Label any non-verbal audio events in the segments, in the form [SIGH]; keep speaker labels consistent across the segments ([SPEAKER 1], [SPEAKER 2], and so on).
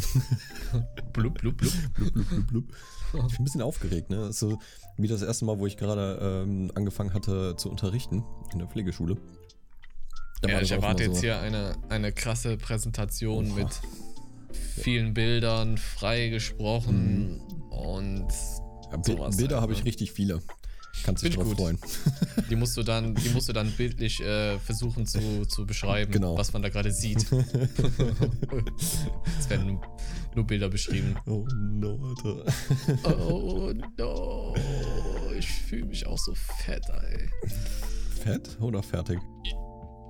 [SPEAKER 1] [LAUGHS] blub, blub, blub.
[SPEAKER 2] blub, blub, blub, blub. Ich bin ein bisschen aufgeregt, ne? So wie das erste Mal, wo ich gerade ähm, angefangen hatte zu unterrichten in der Pflegeschule. Da
[SPEAKER 1] Ja, ich erwarte
[SPEAKER 2] immer
[SPEAKER 1] jetzt
[SPEAKER 2] so,
[SPEAKER 1] hier eine, eine krasse Präsentation
[SPEAKER 2] Oha.
[SPEAKER 1] mit vielen Bildern, frei gesprochen und
[SPEAKER 2] Ja,
[SPEAKER 1] sowas
[SPEAKER 2] Bilder
[SPEAKER 1] halt,
[SPEAKER 2] habe ich
[SPEAKER 1] ne?
[SPEAKER 2] richtig viele. Kannst dich drauf
[SPEAKER 1] gut.
[SPEAKER 2] freuen.
[SPEAKER 1] die musst du dann, die musst du dann bildlich äh, versuchen zu, zu beschreiben,
[SPEAKER 2] Genau.
[SPEAKER 1] was man da gerade sieht. [LAUGHS] es werden nur, Bilder beschrieben.
[SPEAKER 2] Oh no, Alter.
[SPEAKER 1] Oh no, ich fühle mich auch so fett, ey.
[SPEAKER 2] Fett oder fertig?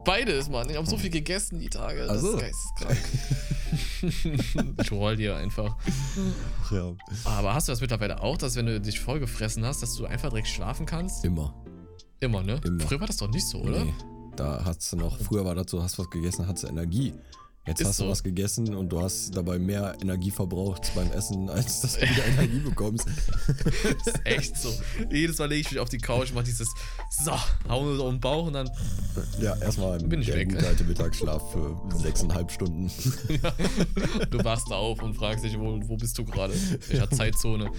[SPEAKER 1] Beides, Mann. Ich habe so viel gegessen die Tage. Das
[SPEAKER 2] Ach so.
[SPEAKER 1] ist geisteskrank. [LAUGHS] ich roll dir einfach.
[SPEAKER 2] Ach ja.
[SPEAKER 1] Aber hast du das mittlerweile auch, dass wenn du dich vollgefressen hast, dass du einfach direkt schlafen kannst?
[SPEAKER 2] Immer.
[SPEAKER 1] Immer, ne?
[SPEAKER 2] Immer.
[SPEAKER 1] Früher war das doch nicht so, oder?
[SPEAKER 2] Nee. Da hast du noch, früher war das so, hast was gegessen, hast du Energie. Jetzt
[SPEAKER 1] Ist
[SPEAKER 2] hast
[SPEAKER 1] so.
[SPEAKER 2] du was gegessen und du hast dabei mehr Energie verbraucht beim Essen, als dass du wieder Energie [LAUGHS] bekommst.
[SPEAKER 1] Das ist echt so. Jedes Mal lege ich mich auf die Couch, mach dieses so, hau mir so um den Bauch und dann
[SPEAKER 2] Ja, erstmal
[SPEAKER 1] Bin ich
[SPEAKER 2] der
[SPEAKER 1] weg.
[SPEAKER 2] gute alte [LAUGHS] Mittagsschlaf für sechseinhalb Stunden.
[SPEAKER 1] du wachst auf und fragst dich, wo, wo bist du gerade? Welcher Zeitzone?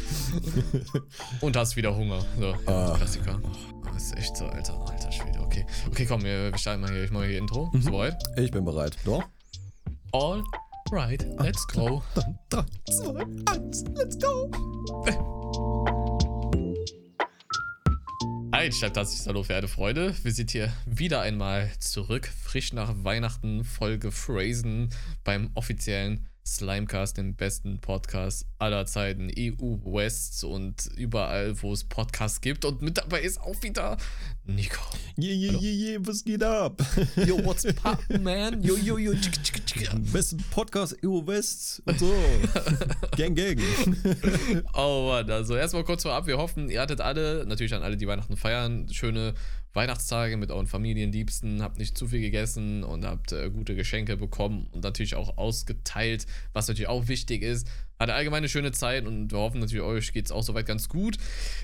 [SPEAKER 1] [LAUGHS] Und hast wieder Hunger. So,
[SPEAKER 2] Ah.
[SPEAKER 1] Klassiker. Das ist echt so, alter, alter Schwede. Okay, okay, komm, wir, starten mal hier. Ich mache hier Intro.
[SPEAKER 2] Mhm.
[SPEAKER 1] Bereit?
[SPEAKER 2] Ich bin bereit. Doch?
[SPEAKER 1] All right, let's go.
[SPEAKER 2] Drei, zwei, eins, let's go!
[SPEAKER 1] Ein herzlich Hallo, verehrte Freunde. Wir sind hier wieder einmal zurück, frisch nach Weihnachten, Folge Phrasen beim offiziellen Slimecast, dem besten Podcast aller Zeiten, EU West und überall, wo es Podcasts gibt. Und mit dabei ist auch wieder Nico.
[SPEAKER 2] Je, je,
[SPEAKER 1] Hallo?
[SPEAKER 2] je, je, was geht ab?
[SPEAKER 1] Yo, what's poppin', man? Yo, yo, yo. tschik, tschik, tschik.
[SPEAKER 2] Besten Podcast EU West und so. [LAUGHS] gang, gang.
[SPEAKER 1] Oh Mann, also erstmal kurz vorab, wir hoffen, ihr hattet alle, natürlich an alle, die Weihnachten feiern, schöne Weihnachtstage mit euren Familienliebsten, habt nicht zu viel gegessen und habt äh, gute Geschenke bekommen und natürlich auch ausgeteilt, was natürlich auch wichtig ist. Hatte allgemein eine schöne Zeit und wir hoffen natürlich, euch geht es auch soweit ganz gut.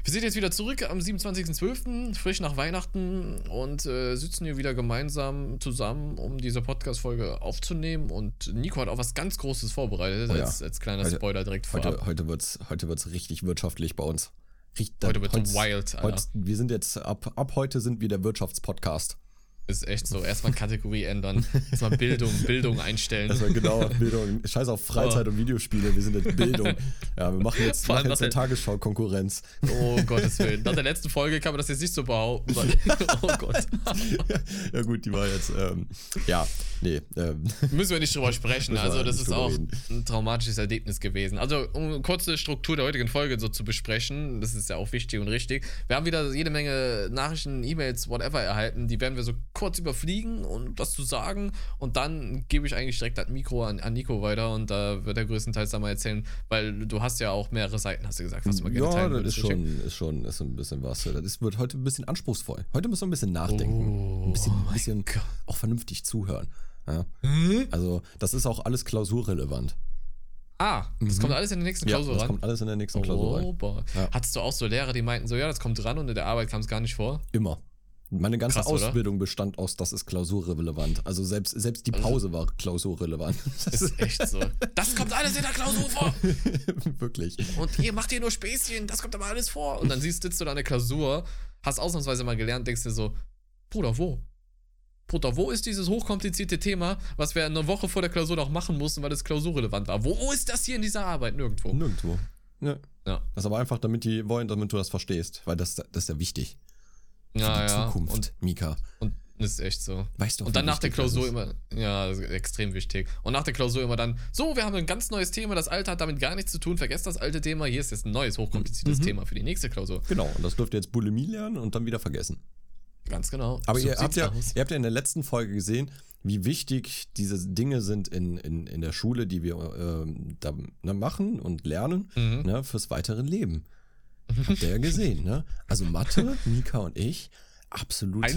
[SPEAKER 1] Wir sind jetzt wieder zurück am 27.12., frisch nach Weihnachten und äh, sitzen hier wieder gemeinsam zusammen, um diese Podcast-Folge aufzunehmen. Und Nico hat auch was ganz Großes vorbereitet,
[SPEAKER 2] Oh ja.
[SPEAKER 1] als, als kleiner
[SPEAKER 2] Heute-
[SPEAKER 1] Spoiler direkt vorab.
[SPEAKER 2] Heute, heute wird's, heute wird's richtig wirtschaftlich bei uns. Richt-
[SPEAKER 1] Heute wird's
[SPEAKER 2] heut's-
[SPEAKER 1] wild, Alter.
[SPEAKER 2] wir sind jetzt, ab, ab heute sind wir der Wirtschaftspodcast.
[SPEAKER 1] Ist echt so. Erstmal Kategorie ändern. Erstmal Bildung, Bildung einstellen.
[SPEAKER 2] Das war genau Bildung. Scheiß auf Freizeit und Videospiele, wir sind jetzt Bildung. Ja, wir machen jetzt,
[SPEAKER 1] Vor allem
[SPEAKER 2] machen jetzt eine Tagesschau-Konkurrenz.
[SPEAKER 1] Oh Gottes Willen. Nach der letzten Folge kann man das jetzt nicht so behaupten. [LAUGHS] Oh Gott.
[SPEAKER 2] ja gut, die war jetzt, ähm, ja, nee, ähm,
[SPEAKER 1] Müssen wir nicht drüber sprechen. Also, das
[SPEAKER 2] nicht
[SPEAKER 1] ist auch
[SPEAKER 2] reden.
[SPEAKER 1] ein traumatisches Erlebnis gewesen. Also, um eine kurze Struktur der heutigen Folge so zu besprechen, das ist ja auch wichtig und richtig. Wir haben wieder jede Menge Nachrichten, E-Mails, whatever erhalten. Die werden wir so kurz überfliegen und was zu sagen. Und dann gebe ich eigentlich direkt das Mikro an, an Nico weiter und da wird er größtenteils dann mal erzählen, weil du hast ja auch mehrere Seiten, hast du gesagt, was du mal gerne
[SPEAKER 2] ja,
[SPEAKER 1] teilen
[SPEAKER 2] das ist schon, ist schon, ist ein bisschen was. Das ist, wird heute ein bisschen anspruchsvoll. Heute müssen wir ein bisschen nachdenken.
[SPEAKER 1] Oh,
[SPEAKER 2] ein bisschen,
[SPEAKER 1] mein
[SPEAKER 2] bisschen
[SPEAKER 1] Gott.
[SPEAKER 2] auch vernünftig zuhören. Ja? Also, das ist auch alles klausurrelevant.
[SPEAKER 1] Ah, das kommt alles in der nächsten
[SPEAKER 2] Mhm. Ja,
[SPEAKER 1] Klausur
[SPEAKER 2] das
[SPEAKER 1] ran.
[SPEAKER 2] kommt alles in der nächsten Klausur
[SPEAKER 1] Oh,
[SPEAKER 2] rein.
[SPEAKER 1] boah.
[SPEAKER 2] Ja.
[SPEAKER 1] Hattest du auch so Lehrer, die meinten so, ja, das kommt ran und in der Arbeit kam es gar nicht vor?
[SPEAKER 2] Immer. Meine ganze
[SPEAKER 1] Krass, oder?
[SPEAKER 2] Ausbildung bestand aus, das ist klausurrelevant. Also selbst, selbst die Pause war klausurrelevant. [LAUGHS] Das
[SPEAKER 1] Ist echt so. Das kommt alles in der Klausur vor. [LAUGHS]
[SPEAKER 2] wirklich.
[SPEAKER 1] Und ihr macht hier nur Späßchen, das kommt aber alles vor. Und dann siehst, sitzt du da in der Klausur, hast ausnahmsweise mal gelernt, denkst dir so, Bruder, wo? Bruder, wo ist dieses hochkomplizierte Thema, was wir eine Woche vor der Klausur noch machen mussten, weil es klausurrelevant war? Wo ist das hier in dieser Arbeit? Nirgendwo.
[SPEAKER 2] Nirgendwo. Ja.
[SPEAKER 1] Ja.
[SPEAKER 2] Das ist aber einfach, damit die wollen, damit du das verstehst. Weil das, das ist ja wichtig. Für
[SPEAKER 1] Ja,
[SPEAKER 2] die
[SPEAKER 1] ja.
[SPEAKER 2] Zukunft,
[SPEAKER 1] Und,
[SPEAKER 2] Mika.
[SPEAKER 1] und das ist echt so.
[SPEAKER 2] Weißt du,
[SPEAKER 1] Und dann nach der Klausur immer, ja, extrem wichtig. Und nach der Klausur immer dann, so, wir haben ein ganz neues Thema, das alte hat damit gar nichts zu tun, vergesst das alte Thema, hier ist jetzt ein neues, hochkompliziertes
[SPEAKER 2] Mhm.
[SPEAKER 1] Thema für die nächste Klausur.
[SPEAKER 2] Genau, und das dürft ihr jetzt Bulimie lernen und dann wieder vergessen.
[SPEAKER 1] Ganz genau.
[SPEAKER 2] Aber
[SPEAKER 1] So
[SPEAKER 2] ihr habt, ja,
[SPEAKER 1] aus.
[SPEAKER 2] ihr habt ja in der letzten Folge gesehen, wie wichtig diese Dinge sind in, in, in der Schule, die wir ähm, da ne, machen und lernen
[SPEAKER 1] Mhm.
[SPEAKER 2] ne, fürs weitere Leben. Habt ihr ja gesehen, ne? Also Mathe, [LAUGHS] Mika und ich, absolute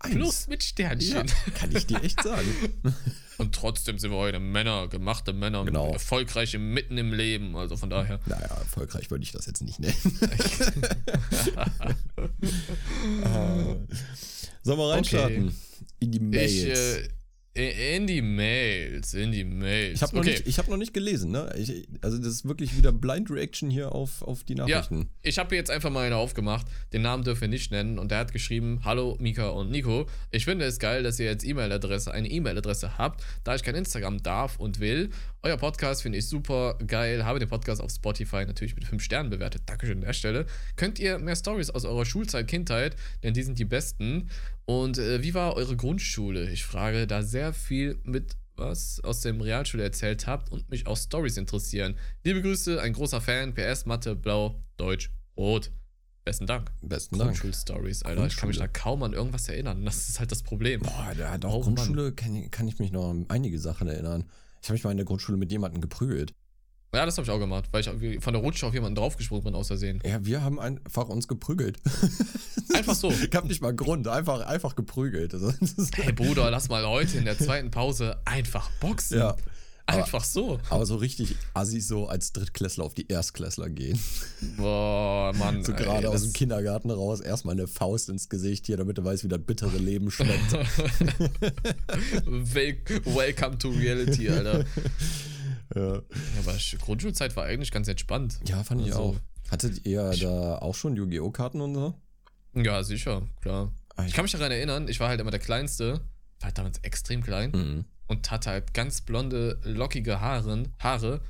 [SPEAKER 2] Eins.
[SPEAKER 1] Plus mit
[SPEAKER 2] Ja,
[SPEAKER 1] Sternchen.
[SPEAKER 2] kann ich dir echt sagen. [LAUGHS]
[SPEAKER 1] Und trotzdem sind wir heute Männer, gemachte Männer,
[SPEAKER 2] Genau.
[SPEAKER 1] erfolgreiche mitten im Leben. Also von daher.
[SPEAKER 2] Naja, erfolgreich würde ich das jetzt nicht nennen. Ah. [LAUGHS] Sollen wir reinstarten? In die Mails.
[SPEAKER 1] Ich, äh, In die Mails, in die Mails.
[SPEAKER 2] Ich habe noch,
[SPEAKER 1] okay.
[SPEAKER 2] nicht- ich hab noch nicht gelesen, ne? Ich, also das ist wirklich wieder Blind Reaction hier auf, auf die
[SPEAKER 1] Ja,
[SPEAKER 2] Nachrichten.
[SPEAKER 1] ich habe jetzt einfach mal eine aufgemacht. Den Namen dürfen wir nicht nennen. Und der hat geschrieben: Hallo Mika und Nico. Ich finde es geil, dass ihr jetzt E-Mail-Adresse, eine E-Mail-Adresse habt, da ich kein Instagram darf und will. Euer Podcast finde ich super geil. Habe den Podcast auf Spotify natürlich mit 5 Sternen bewertet. Dankeschön an der Stelle. Könnt ihr mehr Stories aus eurer Schulzeit, Kindheit, denn die sind die besten. Und äh, wie war eure Grundschule? Ich frage, da sehr viel mit was aus dem Realschule erzählt habt und mich auch Stories interessieren. Liebe Grüße, ein großer Fan. PS, Mathe, Blau, Deutsch, Rot. Besten Dank.
[SPEAKER 2] Besten Dank.
[SPEAKER 1] Grundschulstories, Alter. Ich kann mich da
[SPEAKER 2] Grundschule.
[SPEAKER 1] kaum an irgendwas erinnern. Das ist halt das Problem.
[SPEAKER 2] Boah, ja, doch,
[SPEAKER 1] Oh,
[SPEAKER 2] Grundschule kann, kann ich mich noch an einige Sachen erinnern. Ich habe mich mal in der Grundschule mit jemandem geprügelt.
[SPEAKER 1] Ja, das habe ich auch gemacht, weil ich von der Rutsche auf jemanden draufgesprungen bin aus Versehen.
[SPEAKER 2] Ja, wir haben einfach uns geprügelt. [LAUGHS]
[SPEAKER 1] Einfach so.
[SPEAKER 2] Gab nicht mal Grund, einfach, einfach geprügelt. Also,
[SPEAKER 1] Hey Bruder, lass mal heute in der zweiten Pause einfach boxen.
[SPEAKER 2] ja.
[SPEAKER 1] Einfach so.
[SPEAKER 2] Aber so richtig assi so als Drittklässler auf die Erstklässler gehen.
[SPEAKER 1] Boah, Mann.
[SPEAKER 2] So gerade aus dem Kindergarten raus, erstmal eine Faust ins Gesicht hier, damit du weißt, wie das bittere Leben schmeckt. [LAUGHS] [LAUGHS]
[SPEAKER 1] Wel Welcome to reality, Alter.
[SPEAKER 2] Ja.
[SPEAKER 1] Ja, aber Sch- Grundschulzeit war eigentlich ganz entspannt.
[SPEAKER 2] ja, fand ich
[SPEAKER 1] Also-
[SPEAKER 2] auch. Hattet ihr da auch schon Yu-Gi-Oh! Karten und so?
[SPEAKER 1] Ja, sicher, klar.
[SPEAKER 2] Ah,
[SPEAKER 1] Ich kann mich daran erinnern, ich war halt immer der Kleinste, war halt damals extrem klein
[SPEAKER 2] Mhm.
[SPEAKER 1] und hatte halt ganz blonde, lockige Haare, Haare.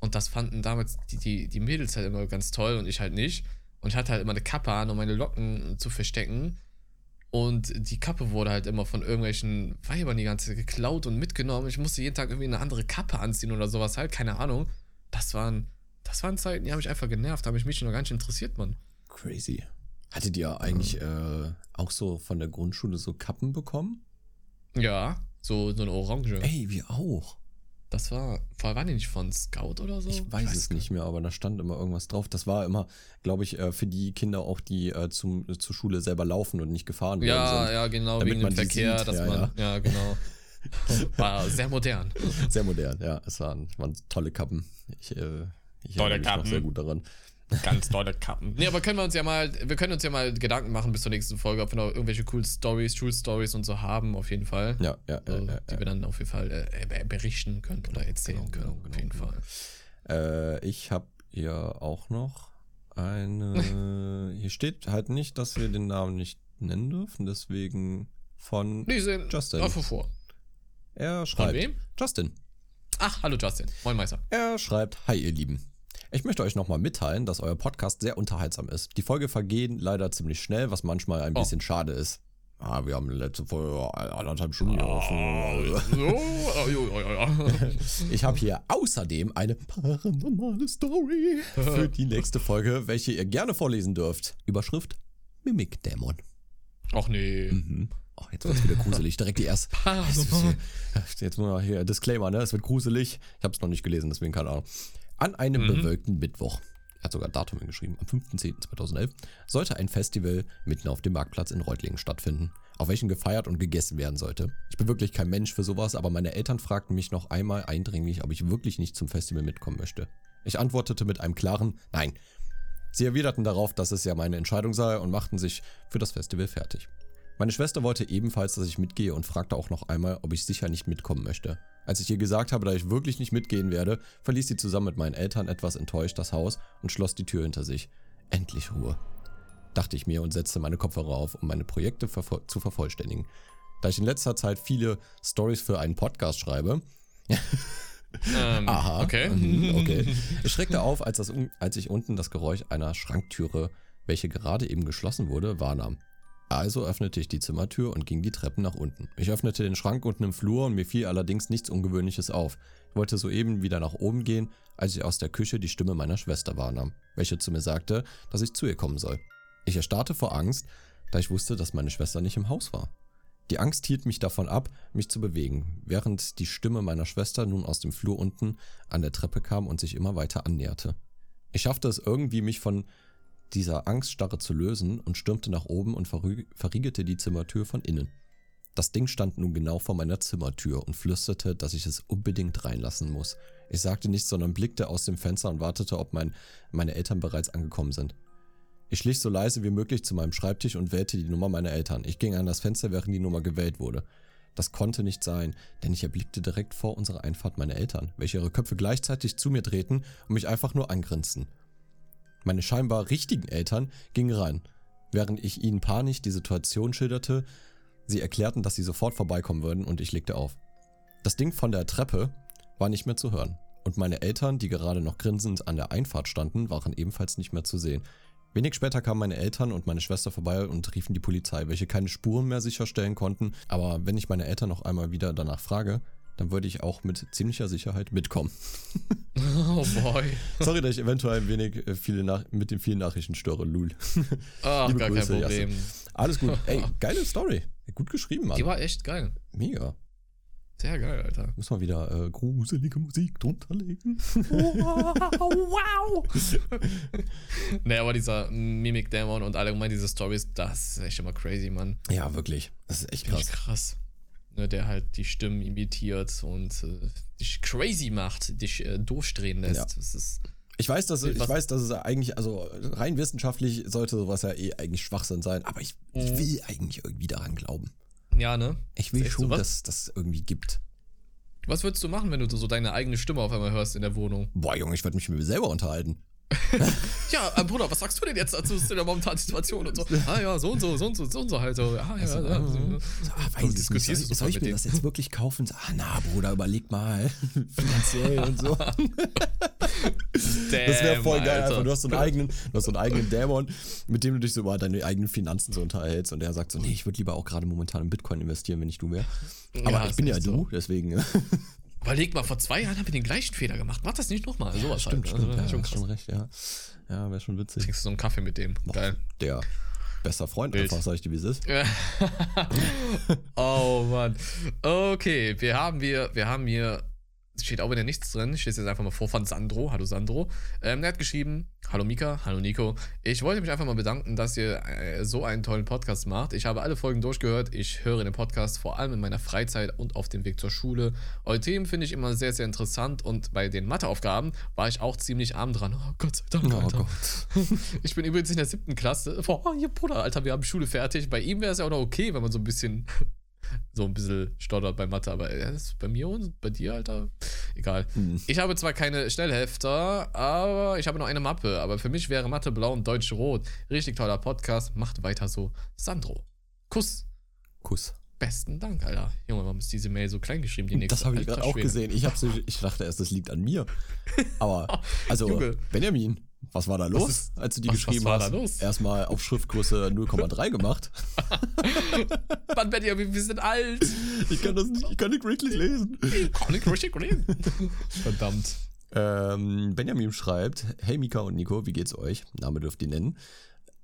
[SPEAKER 1] Und das fanden damals die, die, die Mädels halt immer ganz toll und ich halt nicht. Und ich hatte halt immer eine Kappe an, um meine Locken zu verstecken. Und die Kappe wurde halt immer von irgendwelchen Weibern die ganze Zeit geklaut und mitgenommen. Ich musste jeden Tag irgendwie eine andere Kappe anziehen oder sowas halt, keine Ahnung. Das waren, das waren Zeiten, die haben mich einfach genervt, da habe ich mich noch gar nicht interessiert, Mann.
[SPEAKER 2] Crazy. Hattet ihr eigentlich äh, auch so von der Grundschule so Kappen bekommen?
[SPEAKER 1] Ja, so, so eine Orange.
[SPEAKER 2] Ey, wir auch.
[SPEAKER 1] Das war, waren die nicht von Scout oder so?
[SPEAKER 2] Ich weiß es nicht mehr, aber da stand immer irgendwas drauf. Das war immer, glaube ich, äh, für die Kinder auch, die äh, zum, zur Schule selber laufen und nicht gefahren worden
[SPEAKER 1] Ja,
[SPEAKER 2] sind.
[SPEAKER 1] ja, genau, wegen
[SPEAKER 2] man
[SPEAKER 1] dem Verkehr,
[SPEAKER 2] sieht,
[SPEAKER 1] dass
[SPEAKER 2] ja,
[SPEAKER 1] man, ja, genau. [LAUGHS] War sehr modern.
[SPEAKER 2] Sehr modern, ja. Es waren, waren tolle Kappen. Ich, äh, ich
[SPEAKER 1] Tolle
[SPEAKER 2] erinnere mich noch
[SPEAKER 1] Kappen.
[SPEAKER 2] sehr gut daran.
[SPEAKER 1] Ganz tolle Kappen. Nee, aber können wir uns ja mal, wir können uns ja mal Gedanken machen bis zur nächsten Folge, ob wir noch irgendwelche cool Stories, True Stories und so haben, auf jeden Fall.
[SPEAKER 2] Ja, ja,
[SPEAKER 1] So,
[SPEAKER 2] ja, ja,
[SPEAKER 1] die wir dann auf jeden Fall äh, berichten können oder erzählen
[SPEAKER 2] genau,
[SPEAKER 1] können,
[SPEAKER 2] genau,
[SPEAKER 1] auf jeden
[SPEAKER 2] genau.
[SPEAKER 1] Fall.
[SPEAKER 2] Äh, ich habe hier auch noch eine. [LAUGHS] hier steht halt nicht, dass wir den Namen nicht nennen dürfen, deswegen von.
[SPEAKER 1] Sind
[SPEAKER 2] Justin.
[SPEAKER 1] auf vor.
[SPEAKER 2] Er
[SPEAKER 1] Von
[SPEAKER 2] schreibt.
[SPEAKER 1] wem?
[SPEAKER 2] Justin.
[SPEAKER 1] Ach, hallo Justin. Moin Meister.
[SPEAKER 2] Er schreibt: Hi, ihr Lieben. Ich möchte euch nochmal mitteilen, dass euer Podcast sehr unterhaltsam ist. Die Folge vergehen leider ziemlich schnell, was manchmal ein
[SPEAKER 1] Oh.
[SPEAKER 2] bisschen schade ist. Ah, wir haben letzte Folge anderthalb Stunden
[SPEAKER 1] Ah, ja, ja. [LAUGHS]
[SPEAKER 2] Ich habe hier außerdem eine paranormale Story für die nächste Folge, welche ihr gerne vorlesen dürft. Überschrift Mimikdämon.
[SPEAKER 1] Ach nee.
[SPEAKER 2] Mhm. Oh, jetzt wird's wieder gruselig. Direkt die erste.
[SPEAKER 1] Paranormal.
[SPEAKER 2] Jetzt nur noch hier Disclaimer, ne? Es wird gruselig. Ich habe es noch nicht gelesen, deswegen keine Ahnung. An einem
[SPEAKER 1] Mhm.
[SPEAKER 2] bewölkten Mittwoch, er hat sogar Datum hingeschrieben, am 15.10.2011, sollte ein Festival mitten auf dem Marktplatz in Reutlingen stattfinden, auf welchem gefeiert und gegessen werden sollte. Ich bin wirklich kein Mensch für sowas, aber meine Eltern fragten mich noch einmal eindringlich, ob ich wirklich nicht zum Festival mitkommen möchte. Ich antwortete mit einem klaren Nein. Sie erwiderten darauf, dass es ja meine Entscheidung sei und machten sich für das Festival fertig. Meine Schwester wollte ebenfalls, dass ich mitgehe und fragte auch noch einmal, ob ich sicher nicht mitkommen möchte. Als ich ihr gesagt habe, dass ich wirklich nicht mitgehen werde, verließ sie zusammen mit meinen Eltern etwas enttäuscht das Haus und schloss die Tür hinter sich. Endlich Ruhe, dachte ich mir und setzte meine Kopfhörer auf, um meine Projekte vervo zu vervollständigen. Da ich in letzter Zeit viele Stories für einen Podcast schreibe,
[SPEAKER 1] Ähm,
[SPEAKER 2] Aha.
[SPEAKER 1] Okay. [LAUGHS]
[SPEAKER 2] Okay. Ich schreckte auf, als, das, als ich unten das Geräusch einer Schranktüre, welche gerade eben geschlossen wurde, wahrnahm. Also öffnete ich die Zimmertür und ging die Treppen nach unten. Ich öffnete den Schrank unten im Flur und mir fiel allerdings nichts Ungewöhnliches auf. Ich wollte soeben wieder nach oben gehen, als ich aus der Küche die Stimme meiner Schwester wahrnahm, welche zu mir sagte, dass ich zu ihr kommen soll. Ich erstarrte vor Angst, da ich wusste, dass meine Schwester nicht im Haus war. Die Angst hielt mich davon ab, mich zu bewegen, während die Stimme meiner Schwester nun aus dem Flur unten an der Treppe kam und sich immer weiter annäherte. Ich schaffte es irgendwie, mich von dieser Angststarre zu lösen und stürmte nach oben und verriegelte die Zimmertür von innen. Das Ding stand nun genau vor meiner Zimmertür und flüsterte, dass ich es unbedingt reinlassen muss. Ich sagte nichts, sondern blickte aus dem Fenster und wartete, ob mein, meine Eltern bereits angekommen sind. Ich schlich so leise wie möglich zu meinem Schreibtisch und wählte die Nummer meiner Eltern. Ich ging an das Fenster, während die Nummer gewählt wurde. Das konnte nicht sein, denn ich erblickte direkt vor unserer Einfahrt meine Eltern, welche ihre Köpfe gleichzeitig zu mir drehten und mich einfach nur angrinsten. Meine scheinbar richtigen Eltern gingen rein, während ich ihnen panisch die Situation schilderte. Sie erklärten, dass sie sofort vorbeikommen würden und ich legte auf. Das Ding von der Treppe war nicht mehr zu hören und meine Eltern, die gerade noch grinsend an der Einfahrt standen, waren ebenfalls nicht mehr zu sehen. Wenig später kamen meine Eltern und meine Schwester vorbei und riefen die Polizei, welche keine Spuren mehr sicherstellen konnten. Aber wenn ich meine Eltern noch einmal wieder danach frage, dann würde ich auch mit ziemlicher Sicherheit mitkommen.
[SPEAKER 1] Oh boy. [LAUGHS]
[SPEAKER 2] Sorry, dass ich eventuell ein wenig äh, viele Nach mit den vielen Nachrichten störe, Lul.
[SPEAKER 1] Ach,
[SPEAKER 2] Liebe
[SPEAKER 1] gar
[SPEAKER 2] Grüße,
[SPEAKER 1] kein Problem.
[SPEAKER 2] Alles gut. [LAUGHS] Ey, geile Story. Gut geschrieben, Mann.
[SPEAKER 1] Die war echt geil.
[SPEAKER 2] Mega.
[SPEAKER 1] Sehr geil, Alter.
[SPEAKER 2] Muss mal wieder äh, gruselige Musik drunter legen. [LAUGHS]
[SPEAKER 1] wow! nee, aber dieser Mimic Dämon und allgemein diese Stories, das ist echt immer crazy, Mann.
[SPEAKER 2] Ja, wirklich. Das ist echt
[SPEAKER 1] Krass.
[SPEAKER 2] krass.
[SPEAKER 1] krass. Ne, der halt die Stimmen imitiert und äh, dich crazy macht, dich äh, durchdrehen lässt.
[SPEAKER 2] Ja.
[SPEAKER 1] Das ist.
[SPEAKER 2] Ich weiß, dass, ich weiß, dass es eigentlich, also rein wissenschaftlich sollte sowas ja eh eigentlich Schwachsinn sein, aber ich, ich
[SPEAKER 1] Mhm.
[SPEAKER 2] will eigentlich irgendwie daran glauben.
[SPEAKER 1] Ja, ne?
[SPEAKER 2] Ich will schon, dass es das irgendwie gibt.
[SPEAKER 1] Was würdest du machen, wenn du so deine eigene Stimme auf einmal hörst in der Wohnung?
[SPEAKER 2] Boah, Junge, ich würde mich mit mir selber unterhalten. [LAUGHS]
[SPEAKER 1] Ja, äh, Bruder, was sagst du denn jetzt dazu zu der momentanen Situation und so? [LAUGHS] Ah ja, so und so, so und so, so und so halt so. Ah, ja,
[SPEAKER 2] Also,
[SPEAKER 1] ja,
[SPEAKER 2] ah,
[SPEAKER 1] so.
[SPEAKER 2] so, ah, weiß ich nicht,
[SPEAKER 1] diskutierst
[SPEAKER 2] soll, ich mir das jetzt wirklich kaufen? Ah, na, Bruder, überleg mal. [LAUGHS] Finanziell und so. Das wäre voll geil, einfach. Du hast, so einen eigenen, du hast so einen eigenen Dämon, mit dem du dich so über deine eigenen Finanzen so unterhältst. Und der sagt so, nee, ich würde lieber auch gerade momentan in Bitcoin investieren, wenn ich du wäre. Aber
[SPEAKER 1] Ja,
[SPEAKER 2] ich bin ja du, deswegen.
[SPEAKER 1] Überleg mal, vor zwei Jahren haben wir den gleichen Fehler gemacht. Mach das nicht nochmal. Sowas
[SPEAKER 2] stimmt,
[SPEAKER 1] halt.
[SPEAKER 2] stimmt.
[SPEAKER 1] Also,
[SPEAKER 2] Ja,
[SPEAKER 1] schon
[SPEAKER 2] schon recht, ja. Ja, wäre schon witzig.
[SPEAKER 1] Trinkst du so einen Kaffee mit dem. Geil.
[SPEAKER 2] Der bester Freund
[SPEAKER 1] Wild.
[SPEAKER 2] einfach, sag ich dir, wie es ist. [LAUGHS]
[SPEAKER 1] oh Mann. Okay, wir haben hier, wir haben hier, steht auch wieder nichts drin. Ich lese jetzt einfach mal vor von Sandro. Hallo Sandro. Ähm, der hat geschrieben, hallo Mika, hallo Nico. Ich wollte mich einfach mal bedanken, dass ihr äh, so einen tollen Podcast macht. Ich habe alle Folgen durchgehört. Ich höre den Podcast vor allem in meiner Freizeit und auf dem Weg zur Schule. Eure Themen finde ich immer sehr, sehr interessant und bei den Matheaufgaben war ich auch ziemlich arm dran. Oh Gott sei Dank,
[SPEAKER 2] Oh
[SPEAKER 1] Alter.
[SPEAKER 2] Gott. [LAUGHS]
[SPEAKER 1] Ich bin übrigens in der siebten Klasse. Boah, hier, Bruder, Alter, wir haben Schule fertig. Bei ihm wäre es ja auch noch okay, wenn man so ein bisschen so ein bisschen stottert bei Mathe, aber er ist bei mir und bei dir, Alter, egal.
[SPEAKER 2] Hm.
[SPEAKER 1] Ich habe zwar keine Schnellhefter, aber ich habe noch eine Mappe, aber für mich wäre Mathe blau und Deutsch rot. Richtig toller Podcast, macht weiter so. Sandro, Kuss.
[SPEAKER 2] Kuss.
[SPEAKER 1] Besten Dank, Alter. Junge, warum ist diese Mail so klein geschrieben, die nächste?
[SPEAKER 2] Das habe ich gerade auch gesehen. Ich, ich dachte erst, das liegt an mir. [LAUGHS] Aber, also,
[SPEAKER 1] Junge.
[SPEAKER 2] Benjamin, was war da los,
[SPEAKER 1] ist-
[SPEAKER 2] als du die
[SPEAKER 1] was-
[SPEAKER 2] geschrieben
[SPEAKER 1] was war
[SPEAKER 2] hast?
[SPEAKER 1] da los?
[SPEAKER 2] Erstmal auf Schriftgröße 0,3 gemacht. [LAUGHS]
[SPEAKER 1] Mann, Benjamin, wir sind alt.
[SPEAKER 2] Ich kann das nicht, ich kann nicht wirklich lesen.
[SPEAKER 1] Ich kann nicht richtig reden. Verdammt.
[SPEAKER 2] Ähm, Benjamin schreibt: Hey Mika und Nico, wie geht's euch? Name dürft ihr nennen.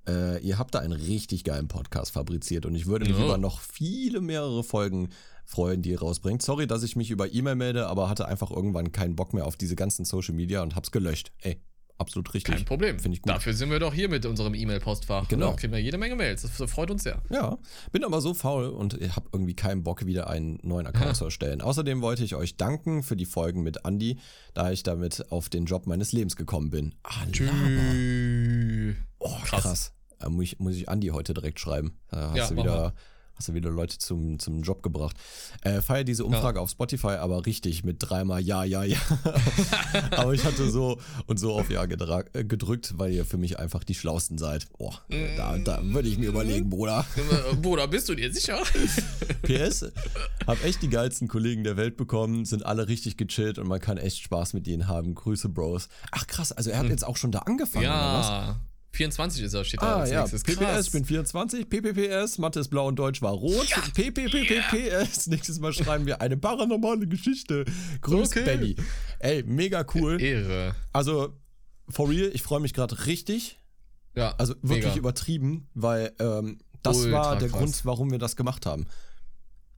[SPEAKER 2] Äh, ihr habt da einen richtig geilen Podcast fabriziert und ich würde mich
[SPEAKER 1] Ja.
[SPEAKER 2] über noch viele mehrere Folgen freuen, die ihr rausbringt. Sorry, dass ich mich über E-Mail melde, aber hatte einfach irgendwann keinen Bock mehr auf diese ganzen Social Media und hab's gelöscht. Ey, absolut richtig.
[SPEAKER 1] Kein Problem.
[SPEAKER 2] Finde ich gut.
[SPEAKER 1] Dafür sind wir doch hier mit unserem E-Mail-Postfach.
[SPEAKER 2] Genau.
[SPEAKER 1] Da kriegen wir jede Menge Mails. Das freut uns sehr.
[SPEAKER 2] Ja, bin aber so faul und habe irgendwie keinen Bock, wieder einen neuen Account
[SPEAKER 1] Ja.
[SPEAKER 2] zu erstellen. Außerdem wollte ich euch danken für die Folgen mit Andy, da ich damit auf den Job meines Lebens gekommen bin. Ah.
[SPEAKER 1] Tschüss.
[SPEAKER 2] Oh, krass.
[SPEAKER 1] Krass.
[SPEAKER 2] Da muss ich, muss ich Andy heute direkt schreiben. Da hast,
[SPEAKER 1] Ja,
[SPEAKER 2] du, wieder. Hast du wieder Leute zum, zum Job gebracht. Äh, feier diese Umfrage auf Spotify, aber richtig mit dreimal Ja, Ja, Ja. [LAUGHS] aber ich hatte so und so auf Ja äh, gedrückt, weil ihr für mich einfach die Schlausten seid. Boah, äh, da, da würde ich mir überlegen, Bruder.
[SPEAKER 1] Äh, Bruder, bist du dir sicher? [LAUGHS]
[SPEAKER 2] PS, hab echt die geilsten Kollegen der Welt bekommen, sind alle richtig gechillt und man kann echt Spaß mit ihnen haben. Grüße, Bros. Ach krass, also er hat jetzt auch schon da angefangen, oder was?
[SPEAKER 1] Ja. 24 ist er, steht da
[SPEAKER 2] Ah
[SPEAKER 1] als
[SPEAKER 2] ja,
[SPEAKER 1] nächstes.
[SPEAKER 2] PPS,
[SPEAKER 1] Krass.
[SPEAKER 2] ich bin 24, PPPS, Mathe ist blau und Deutsch war rot, PPPPPS, nächstes Mal schreiben wir eine paranormale Geschichte. Grüß
[SPEAKER 1] Okay.
[SPEAKER 2] Benny. Ey, mega cool.
[SPEAKER 1] Ehre.
[SPEAKER 2] Also, for real, ich freue mich gerade richtig,
[SPEAKER 1] Ja,
[SPEAKER 2] also wirklich
[SPEAKER 1] mega.
[SPEAKER 2] übertrieben, weil ähm, das
[SPEAKER 1] Ultra
[SPEAKER 2] war der
[SPEAKER 1] krass.
[SPEAKER 2] Grund, warum wir das gemacht haben.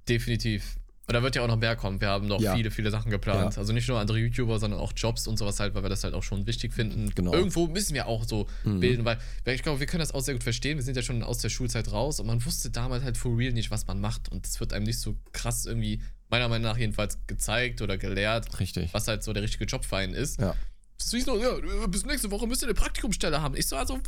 [SPEAKER 1] Definitiv. Und da wird ja auch noch mehr kommen. Wir haben noch
[SPEAKER 2] Ja.
[SPEAKER 1] viele, viele Sachen geplant.
[SPEAKER 2] Ja.
[SPEAKER 1] Also nicht nur andere YouTuber, sondern auch Jobs und sowas halt, weil wir das halt auch schon wichtig finden.
[SPEAKER 2] Genau. Mhm.
[SPEAKER 1] Irgendwo müssen wir auch so bilden, weil ich glaube, wir können das auch sehr gut verstehen. Wir sind ja schon aus der Schulzeit raus und man wusste damals halt for real nicht, was man macht. Und es wird einem nicht so krass irgendwie, meiner Meinung nach jedenfalls, gezeigt oder gelehrt,
[SPEAKER 2] Richtig.
[SPEAKER 1] was halt so der richtige Job für einen ist.
[SPEAKER 2] Ja.
[SPEAKER 1] So, ja, bis nächste Woche müsst ihr eine Praktikumsstelle haben. Ich so, also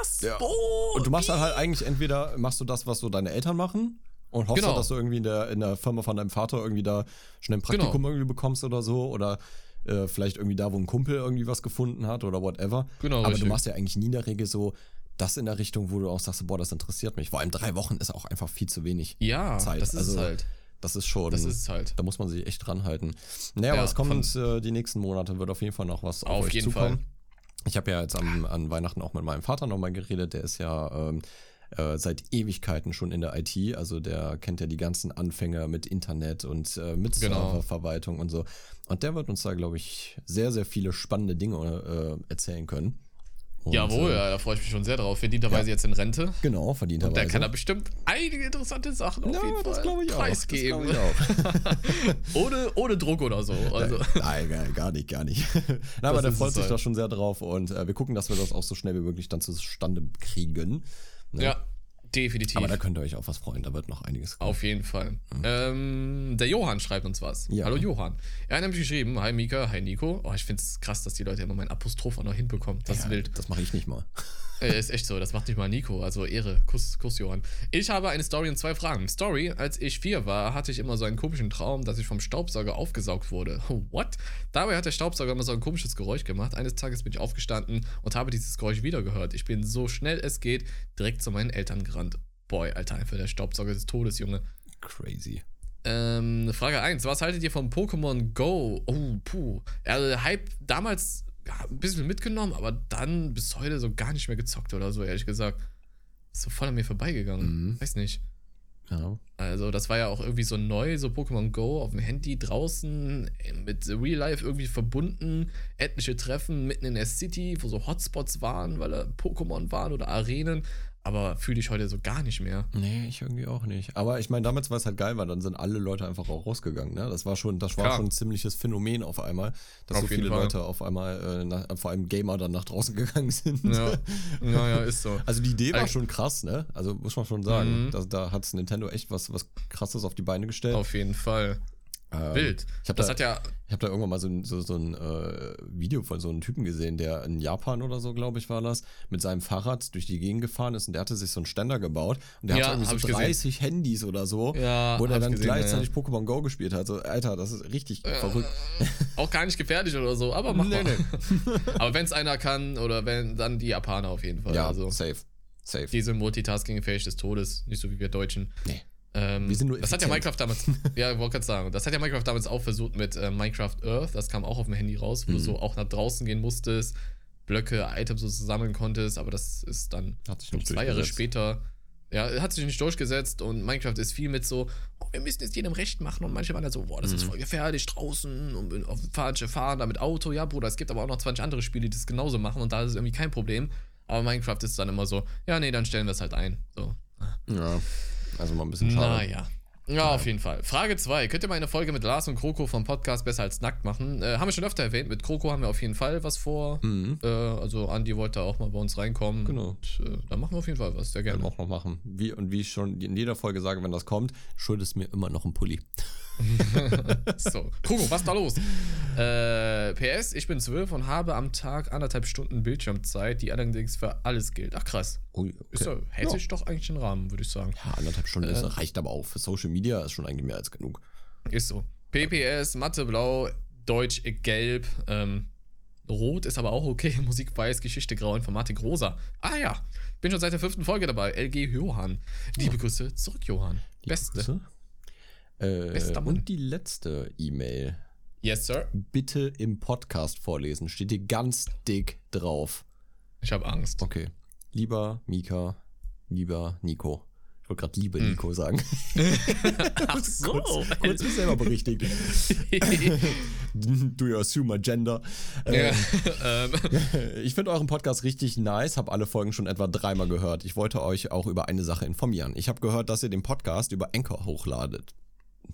[SPEAKER 1] was?
[SPEAKER 2] Ja.
[SPEAKER 1] Wo?
[SPEAKER 2] Und du machst dann halt eigentlich entweder machst du das, was so deine Eltern machen, und hoffst,
[SPEAKER 1] Genau.
[SPEAKER 2] dann, dass du irgendwie in der, in der Firma von deinem Vater irgendwie da schnell ein Praktikum
[SPEAKER 1] Genau.
[SPEAKER 2] irgendwie bekommst oder so. Oder äh, vielleicht irgendwie da, wo ein Kumpel irgendwie was gefunden hat oder whatever.
[SPEAKER 1] Genau,
[SPEAKER 2] Aber
[SPEAKER 1] richtig.
[SPEAKER 2] du machst ja eigentlich nie in der Regel so das in der Richtung, wo du auch sagst, boah, das interessiert mich. Vor allem drei Wochen ist auch einfach viel zu wenig.
[SPEAKER 1] Ja,
[SPEAKER 2] Zeit.
[SPEAKER 1] das ist
[SPEAKER 2] Also,
[SPEAKER 1] halt.
[SPEAKER 2] Das ist schon.
[SPEAKER 1] Das ist halt.
[SPEAKER 2] Da muss man sich echt dran halten. Naja,
[SPEAKER 1] Ja,
[SPEAKER 2] aber es kommt äh, die nächsten Monate, wird auf jeden Fall noch was auf,
[SPEAKER 1] Auf
[SPEAKER 2] euch
[SPEAKER 1] jeden
[SPEAKER 2] zukommen.
[SPEAKER 1] Fall.
[SPEAKER 2] Ich habe ja jetzt am, an Weihnachten auch mit meinem Vater nochmal geredet. Der ist ja ähm, äh, seit Ewigkeiten schon in der IT. Also der kennt ja die ganzen Anfänge mit Internet und äh, mit
[SPEAKER 1] Genau.
[SPEAKER 2] Serververwaltung und so. Und der wird uns da, glaube ich, sehr, sehr viele spannende Dinge äh, erzählen können. Und,
[SPEAKER 1] Jawohl,
[SPEAKER 2] äh,
[SPEAKER 1] ja, da freue ich mich schon sehr drauf. Verdienterweise jetzt in Rente.
[SPEAKER 2] Genau, verdienterweise.
[SPEAKER 1] Der kann da bestimmt einige interessante Sachen auf
[SPEAKER 2] ja,
[SPEAKER 1] jeden
[SPEAKER 2] das
[SPEAKER 1] Fall
[SPEAKER 2] glaube ich
[SPEAKER 1] preisgeben. [LAUGHS] Ohne, ohne Druck oder so. Also,
[SPEAKER 2] Nein, gar, gar nicht, gar nicht. [LAUGHS] Na, aber der freut sich
[SPEAKER 1] halt.
[SPEAKER 2] da schon sehr drauf und äh, wir gucken, dass wir das auch so schnell wie möglich dann zustande kriegen. Ne?
[SPEAKER 1] ja, definitiv.
[SPEAKER 2] Aber da könnt ihr euch auf was freuen, da wird noch einiges kommen.
[SPEAKER 1] Auf jeden Fall. Ähm, der Johann schreibt uns was.
[SPEAKER 2] Ja.
[SPEAKER 1] Hallo Johann. Er hat nämlich geschrieben, hi Mika, hi Nico. Oh, ich finde es krass, dass die Leute immer mein Apostroph auch noch hinbekommen. Das ist
[SPEAKER 2] Ja,
[SPEAKER 1] wild.
[SPEAKER 2] Das mache ich nicht mal.
[SPEAKER 1] Äh, ist echt so, das macht nicht mal Nico. Also Ehre. Kuss, Kuss, Johann. Ich habe eine Story und zwei Fragen. Story, als ich vier war, hatte ich immer so einen komischen Traum, dass ich vom Staubsauger aufgesaugt wurde. [LAUGHS] What? Dabei hat der Staubsauger immer so ein komisches Geräusch gemacht. Eines Tages bin ich aufgestanden und habe dieses Geräusch wieder gehört. Ich bin so schnell es geht direkt zu meinen Eltern gerannt. Boy, Alter, einfach der Staubsauger des Todes, Junge.
[SPEAKER 2] Crazy.
[SPEAKER 1] Ähm, Frage 1. Was haltet ihr von Pokémon Go? Oh, puh. Also, Hype damals ja, ein bisschen mitgenommen, aber dann bis heute so gar nicht mehr gezockt oder so, ehrlich gesagt. Ist so voll an mir vorbeigegangen.
[SPEAKER 2] Mhm.
[SPEAKER 1] Weiß nicht.
[SPEAKER 2] Ja.
[SPEAKER 1] Also, das war ja auch irgendwie so neu, so Pokémon Go auf dem Handy draußen, mit Real Life irgendwie verbunden. Etliche Treffen mitten in der City, wo so Hotspots waren, weil da Pokémon waren oder Arenen. Aber fühle ich heute so gar nicht mehr.
[SPEAKER 2] Nee, ich irgendwie auch nicht. Aber ich meine, damals war es halt geil, weil dann sind alle Leute einfach auch rausgegangen. Ne? Das war schon, das war
[SPEAKER 1] Klar.
[SPEAKER 2] schon ein ziemliches Phänomen auf einmal, dass
[SPEAKER 1] Auf
[SPEAKER 2] so viele
[SPEAKER 1] Fall.
[SPEAKER 2] Leute auf einmal, äh, nach, vor allem Gamer, dann nach draußen [LAUGHS] gegangen sind.
[SPEAKER 1] Ja, ja, ja ist so.
[SPEAKER 2] Also die Idee war
[SPEAKER 1] Eigentlich-
[SPEAKER 2] schon krass, ne? Also muss man schon sagen.
[SPEAKER 1] Mhm.
[SPEAKER 2] Da, da hat Nintendo echt was, was krasses auf die Beine gestellt.
[SPEAKER 1] Auf jeden Fall.
[SPEAKER 2] Ähm,
[SPEAKER 1] Wild.
[SPEAKER 2] Ich habe
[SPEAKER 1] Das
[SPEAKER 2] da,
[SPEAKER 1] hat ja.
[SPEAKER 2] ich hab da irgendwann mal so ein, so, so ein äh, Video von so einem Typen gesehen, der in Japan oder so, glaube ich, war das, mit seinem Fahrrad durch die Gegend gefahren ist und der hatte sich so einen Ständer gebaut und der
[SPEAKER 1] Ja,
[SPEAKER 2] hatte irgendwie so
[SPEAKER 1] gesehen.
[SPEAKER 2] 30 Handys oder so,
[SPEAKER 1] Ja,
[SPEAKER 2] wo der dann
[SPEAKER 1] gesehen, ja,
[SPEAKER 2] gleichzeitig Pokémon Go gespielt hat. So, Alter, das ist richtig verrückt. [LAUGHS]
[SPEAKER 1] Auch gar nicht gefährlich oder so, aber mach
[SPEAKER 2] Nee,
[SPEAKER 1] mal. [LAUGHS] aber wenn es einer kann, oder wenn, dann die Japaner auf jeden Fall.
[SPEAKER 2] Ja,
[SPEAKER 1] also,
[SPEAKER 2] safe. Safe.
[SPEAKER 1] die sind multitasking-fähig des Todes, nicht so wie wir Deutschen.
[SPEAKER 2] Nee.
[SPEAKER 1] Ähm,
[SPEAKER 2] Wir sind nur
[SPEAKER 1] das hat ja. Minecraft damals, [LAUGHS] ja, wollte gerade sagen, das hat ja Minecraft damals auch versucht mit äh, Minecraft Earth, das kam auch auf dem Handy raus, wo
[SPEAKER 2] Mhm.
[SPEAKER 1] du so auch nach draußen gehen musstest, Blöcke, Items so sammeln konntest, aber das ist dann zwei Jahre später, ja, hat sich nicht durchgesetzt und Minecraft ist viel mit so, oh, wir müssen es jedem recht machen und manche waren dann so, boah, das ist
[SPEAKER 2] Mhm.
[SPEAKER 1] voll gefährlich draußen und auf falsche fahren da mit Auto, ja, Bruder, es gibt aber auch noch 20 andere Spiele, die das genauso machen und da ist es irgendwie kein Problem, aber Minecraft ist dann immer so, ja, nee, dann stellen wir es halt ein, so.
[SPEAKER 2] Ja, also mal ein bisschen schade.
[SPEAKER 1] Naja. Ja, auf jeden Fall. Frage 2. Könnt ihr mal eine Folge mit Lars und Kroko vom Podcast besser als nackt machen? Äh, haben wir schon öfter erwähnt. Mit Kroko haben wir auf jeden Fall was vor.
[SPEAKER 2] Mhm.
[SPEAKER 1] Äh, also Andi wollte auch mal bei uns reinkommen.
[SPEAKER 2] Genau.
[SPEAKER 1] Und, äh, da machen wir auf jeden Fall was. Sehr gerne.
[SPEAKER 2] wir auch noch machen. Wie, und wie ich schon in jeder Folge sage, wenn das kommt, schuldest mir immer noch einen Pulli. [LAUGHS]
[SPEAKER 1] so. Kroko, was ist da los? Äh, PS, ich bin 12 und habe am Tag anderthalb Stunden Bildschirmzeit, die allerdings für alles gilt. Ach krass.
[SPEAKER 2] Ui,
[SPEAKER 1] Ist ja, hält sich doch eigentlich den Rahmen, würde ich sagen.
[SPEAKER 2] Ja, anderthalb Stunden ist,
[SPEAKER 1] Äh.
[SPEAKER 2] reicht aber auch. Für Social Media ist schon eigentlich mehr als genug.
[SPEAKER 1] Ist so. PPS, Mathe blau, Deutsch gelb, ähm, rot ist aber auch okay, [LAUGHS] Musik weiß, Geschichte grau, Informatik rosa. Ah ja, bin schon seit der fünften Folge dabei. LG Johann. Liebe Grüße zurück, Johann.
[SPEAKER 2] Liebe
[SPEAKER 1] Beste.
[SPEAKER 2] Grüße. Äh, und die letzte E-Mail.
[SPEAKER 1] Yes, Sir.
[SPEAKER 2] Bitte im Podcast vorlesen. Steht hier ganz dick drauf.
[SPEAKER 1] Ich habe Angst.
[SPEAKER 2] Okay. Lieber Mika, lieber Nico. Ich wollte gerade liebe
[SPEAKER 1] Hm.
[SPEAKER 2] Nico sagen. [LAUGHS]
[SPEAKER 1] Ach so.
[SPEAKER 2] Kurz, kurz mich selber berichtigt. [LAUGHS] [LAUGHS] Do you assume a gender?
[SPEAKER 1] ja,
[SPEAKER 2] Äh,
[SPEAKER 1] ähm,
[SPEAKER 2] Ich finde euren Podcast richtig nice, habe alle Folgen schon etwa dreimal gehört. Ich wollte euch auch über eine Sache informieren. Ich habe gehört, dass ihr den Podcast über Anchor hochladet.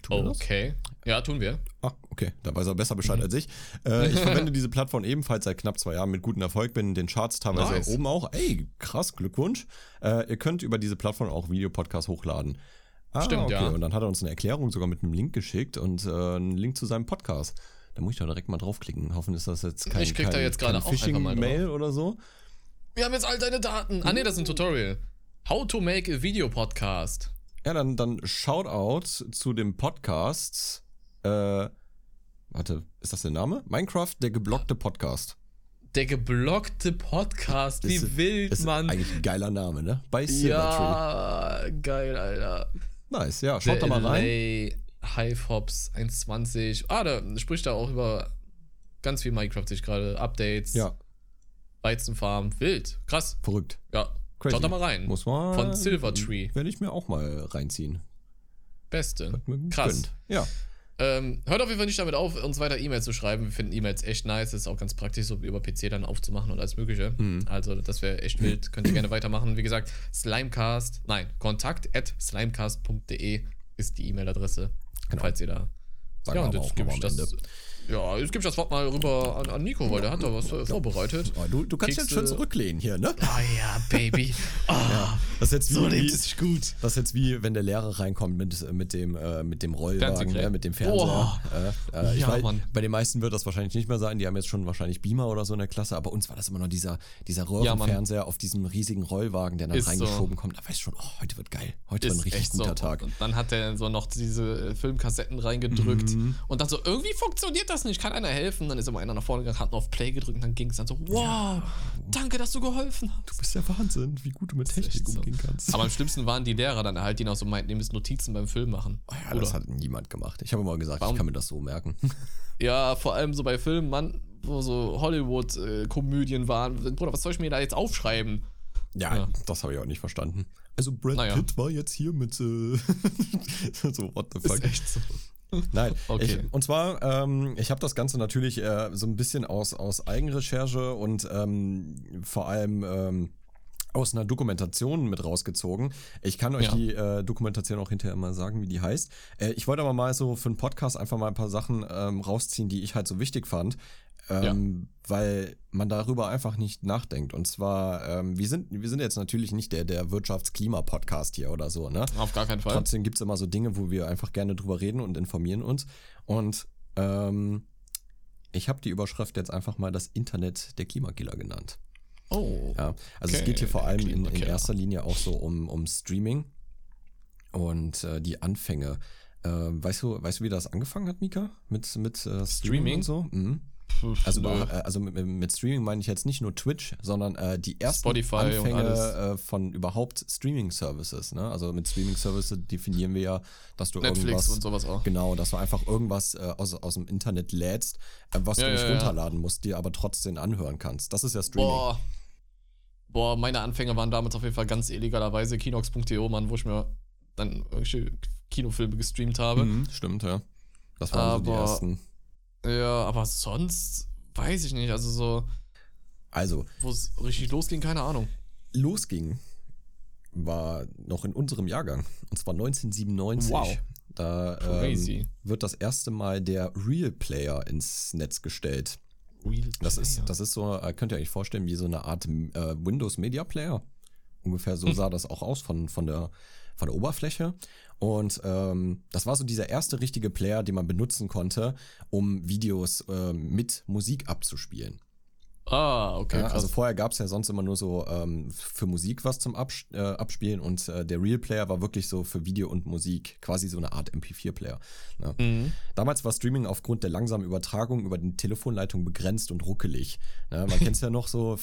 [SPEAKER 2] Tun
[SPEAKER 1] okay. Ja, tun wir.
[SPEAKER 2] Ah, okay, da weiß er besser Bescheid
[SPEAKER 1] Mhm.
[SPEAKER 2] als ich. Äh, ich verwende diese Plattform ebenfalls seit knapp zwei Jahren mit gutem Erfolg, bin in den Charts teilweise
[SPEAKER 1] Nice.
[SPEAKER 2] oben auch. Ey, krass, Glückwunsch. Äh, ihr könnt über diese Plattform auch Videopodcasts hochladen. Ah,
[SPEAKER 1] Stimmt,
[SPEAKER 2] okay.
[SPEAKER 1] ja.
[SPEAKER 2] Und dann hat er uns eine Erklärung sogar mit einem Link geschickt und äh, einen Link zu seinem Podcast. Da muss ich doch direkt mal draufklicken. Hoffen ist das jetzt kein,
[SPEAKER 1] Ich krieg da
[SPEAKER 2] kein,
[SPEAKER 1] jetzt gerade auch.
[SPEAKER 2] Phishing-Mail oder so.
[SPEAKER 1] Wir haben jetzt all deine Daten. Ah, nee, das ist ein Tutorial. How to make a Video Podcast.
[SPEAKER 2] Ja, dann, dann Shoutout zu dem Podcast. Äh, warte, ist das der Name? Minecraft, der geblockte Podcast.
[SPEAKER 1] Der geblockte Podcast, wie
[SPEAKER 2] Ist-
[SPEAKER 1] wild,
[SPEAKER 2] Ist
[SPEAKER 1] Mann.
[SPEAKER 2] eigentlich ein geiler Name, ne? Bei Silvertree.
[SPEAKER 1] Ja, geil, Alter.
[SPEAKER 2] Nice, ja, schaut da mal rein.
[SPEAKER 1] Hive Hops 1.20. Ah, da spricht er auch über ganz viel Minecraft sich gerade. Updates,
[SPEAKER 2] Ja,
[SPEAKER 1] Weizenfarm, wild. Krass.
[SPEAKER 2] verrückt.
[SPEAKER 1] Ja.
[SPEAKER 2] Crazy.
[SPEAKER 1] Schaut da mal rein.
[SPEAKER 2] Muss man.
[SPEAKER 1] Von Silvertree.
[SPEAKER 2] Werde ich mir auch mal reinziehen.
[SPEAKER 1] Beste. Krass.
[SPEAKER 2] gegönnt. Ja.
[SPEAKER 1] Ähm, hört auf jeden Fall nicht damit auf, uns weiter E-Mails zu schreiben. Wir finden E-Mails echt nice. Das ist auch ganz praktisch, so über PC dann aufzumachen und alles Mögliche.
[SPEAKER 2] Mhm.
[SPEAKER 1] Also, das wäre echt wild. Könnt ihr gerne weitermachen. Wie gesagt, Slimecast, nein, kontakt at slimecast.de ist die E-Mail-Adresse.
[SPEAKER 2] Genau.
[SPEAKER 1] Falls ihr da.
[SPEAKER 2] Sagen
[SPEAKER 1] ja, und jetzt gebe ich das.
[SPEAKER 2] Ende.
[SPEAKER 1] Ja, jetzt gebe ich das Wort mal rüber an, an Nico, weil der hat da was äh, vorbereitet.
[SPEAKER 2] Oh, du, du kannst jetzt
[SPEAKER 1] Kekse-
[SPEAKER 2] schön zurücklehnen hier, ne?
[SPEAKER 1] Ah ja, Baby. [LAUGHS] Ah,
[SPEAKER 2] Das ist jetzt wie,
[SPEAKER 1] so lebt es sich gut.
[SPEAKER 2] das ist jetzt wie, wenn der Lehrer reinkommt mit, mit dem, äh, mit dem Rollwagen, ne, mit dem Fernseher.
[SPEAKER 1] Boah.
[SPEAKER 2] Äh, äh,
[SPEAKER 1] Ja,
[SPEAKER 2] weiß, bei den meisten wird das wahrscheinlich nicht mehr sein. Die haben jetzt schon wahrscheinlich Beamer oder so in der Klasse. Aber uns war das immer noch dieser, dieser Röhrenfernseher auf diesem riesigen Rollwagen, der dann
[SPEAKER 1] Ist so.
[SPEAKER 2] reingeschoben kommt. Da weißt du schon, oh, heute wird geil. Heute wird ein
[SPEAKER 1] Ist
[SPEAKER 2] richtig guter
[SPEAKER 1] so.
[SPEAKER 2] Tag.
[SPEAKER 1] Und dann hat er so noch diese äh, Filmkassetten reingedrückt
[SPEAKER 2] Mhm.
[SPEAKER 1] und dann so, irgendwie funktioniert das nicht, kann einer helfen? Dann ist immer einer nach vorne gegangen, hat noch auf Play gedrückt und dann ging es dann so, wow, danke, dass du geholfen hast.
[SPEAKER 2] Du bist ja Wahnsinn, wie gut du mit Technik
[SPEAKER 1] so.
[SPEAKER 2] umgehen kannst.
[SPEAKER 1] Aber am schlimmsten waren die Lehrer dann halt, die noch so meinten, ihr müsst Notizen beim Film machen.
[SPEAKER 2] Oh ja, das
[SPEAKER 1] Oder?
[SPEAKER 2] hat niemand gemacht. Ich habe immer gesagt,
[SPEAKER 1] Warum?
[SPEAKER 2] ich kann mir das so merken. [LAUGHS]
[SPEAKER 1] Ja, vor allem so bei Filmen, Mann, wo so Hollywood-Komödien waren. Bruder, was soll ich mir da jetzt aufschreiben?
[SPEAKER 2] Ja,
[SPEAKER 1] Ja.
[SPEAKER 2] das habe ich auch nicht verstanden. Also Brad
[SPEAKER 1] Naja.
[SPEAKER 2] Pitt war jetzt hier mit äh, [LAUGHS] so what the fuck.
[SPEAKER 1] Ist echt so.
[SPEAKER 2] Nein, [LAUGHS]
[SPEAKER 1] Okay.
[SPEAKER 2] ich, und zwar, ähm, ich habe das Ganze natürlich äh, so ein bisschen aus, aus Eigenrecherche und ähm, vor allem ähm, aus einer Dokumentation mit rausgezogen. Ich kann euch
[SPEAKER 1] Ja.
[SPEAKER 2] die äh, Dokumentation auch hinterher mal sagen, wie die heißt. Äh, ich wollte aber mal so für einen Podcast einfach mal ein paar Sachen ähm, rausziehen, die ich halt so wichtig fand. Ähm, Weil man darüber einfach nicht nachdenkt. Und zwar, ähm, wir, sind, wir sind jetzt natürlich nicht der, der Wirtschaftsklima-Podcast hier oder so, ne?
[SPEAKER 1] Auf gar keinen Fall.
[SPEAKER 2] Trotzdem gibt es immer so Dinge, wo wir einfach gerne drüber reden und informieren uns. Und ähm, ich habe die Überschrift jetzt einfach mal das Internet der Klimakiller genannt.
[SPEAKER 1] Oh.
[SPEAKER 2] Ja, also es
[SPEAKER 1] Okay,
[SPEAKER 2] geht hier vor allem in, in erster Linie auch so um, um Streaming und äh, die Anfänge. Äh, weißt du, weißt du, wie das angefangen hat, Mika? Mit, mit äh, Streaming,
[SPEAKER 1] Streaming?
[SPEAKER 2] und so? Mhm. Also,
[SPEAKER 1] nö.
[SPEAKER 2] äh, also mit, mit Streaming meine ich jetzt nicht nur Twitch, sondern äh, die ersten
[SPEAKER 1] Spotify
[SPEAKER 2] Anfänge äh, von überhaupt Streaming-Services. Ne? Also mit Streaming-Services definieren wir ja, dass du
[SPEAKER 1] Netflix
[SPEAKER 2] irgendwas
[SPEAKER 1] und sowas auch.
[SPEAKER 2] Genau, dass du einfach irgendwas äh, aus, aus dem Internet lädst, äh, was
[SPEAKER 1] Ja,
[SPEAKER 2] du nicht
[SPEAKER 1] ja, ja.
[SPEAKER 2] runterladen musst, dir aber trotzdem anhören kannst. Das ist ja Streaming.
[SPEAKER 1] Boah. Boah, meine Anfänge waren damals auf jeden Fall ganz illegalerweise Kinox.de, Mann, wo ich mir dann irgendwelche Kinofilme gestreamt habe.
[SPEAKER 2] Mhm, stimmt, ja. Das waren so die
[SPEAKER 1] Aber-
[SPEAKER 2] ersten.
[SPEAKER 1] Ja, aber sonst weiß ich nicht. Also so,
[SPEAKER 2] Also,
[SPEAKER 1] wo es richtig losging, keine Ahnung.
[SPEAKER 2] losging war noch in unserem Jahrgang, und zwar 1997.
[SPEAKER 1] Wow.
[SPEAKER 2] Da ähm, wird das erste Mal der Real Player ins Netz gestellt.
[SPEAKER 1] Real
[SPEAKER 2] Das ist,
[SPEAKER 1] Player.
[SPEAKER 2] das ist so, äh, könnt ihr euch vorstellen, wie so eine Art äh, Windows Media Player. Ungefähr so
[SPEAKER 1] Hm.
[SPEAKER 2] sah das auch aus von, von, der, von der Oberfläche. Und ähm, das war so dieser erste richtige Player, den man benutzen konnte, um Videos ähm, mit Musik abzuspielen.
[SPEAKER 1] Ah, okay,
[SPEAKER 2] Ja, also vorher gab es ja sonst immer nur so ähm, für Musik was zum Abs äh, Abspielen und äh, der Real Player war wirklich so für Video und Musik, quasi so eine Art MP4-Player. Ne?
[SPEAKER 1] mhm.
[SPEAKER 2] Damals war Streaming aufgrund der langsamen Übertragung über die Telefonleitung begrenzt und ruckelig. Ne? Man kennt es ja noch so,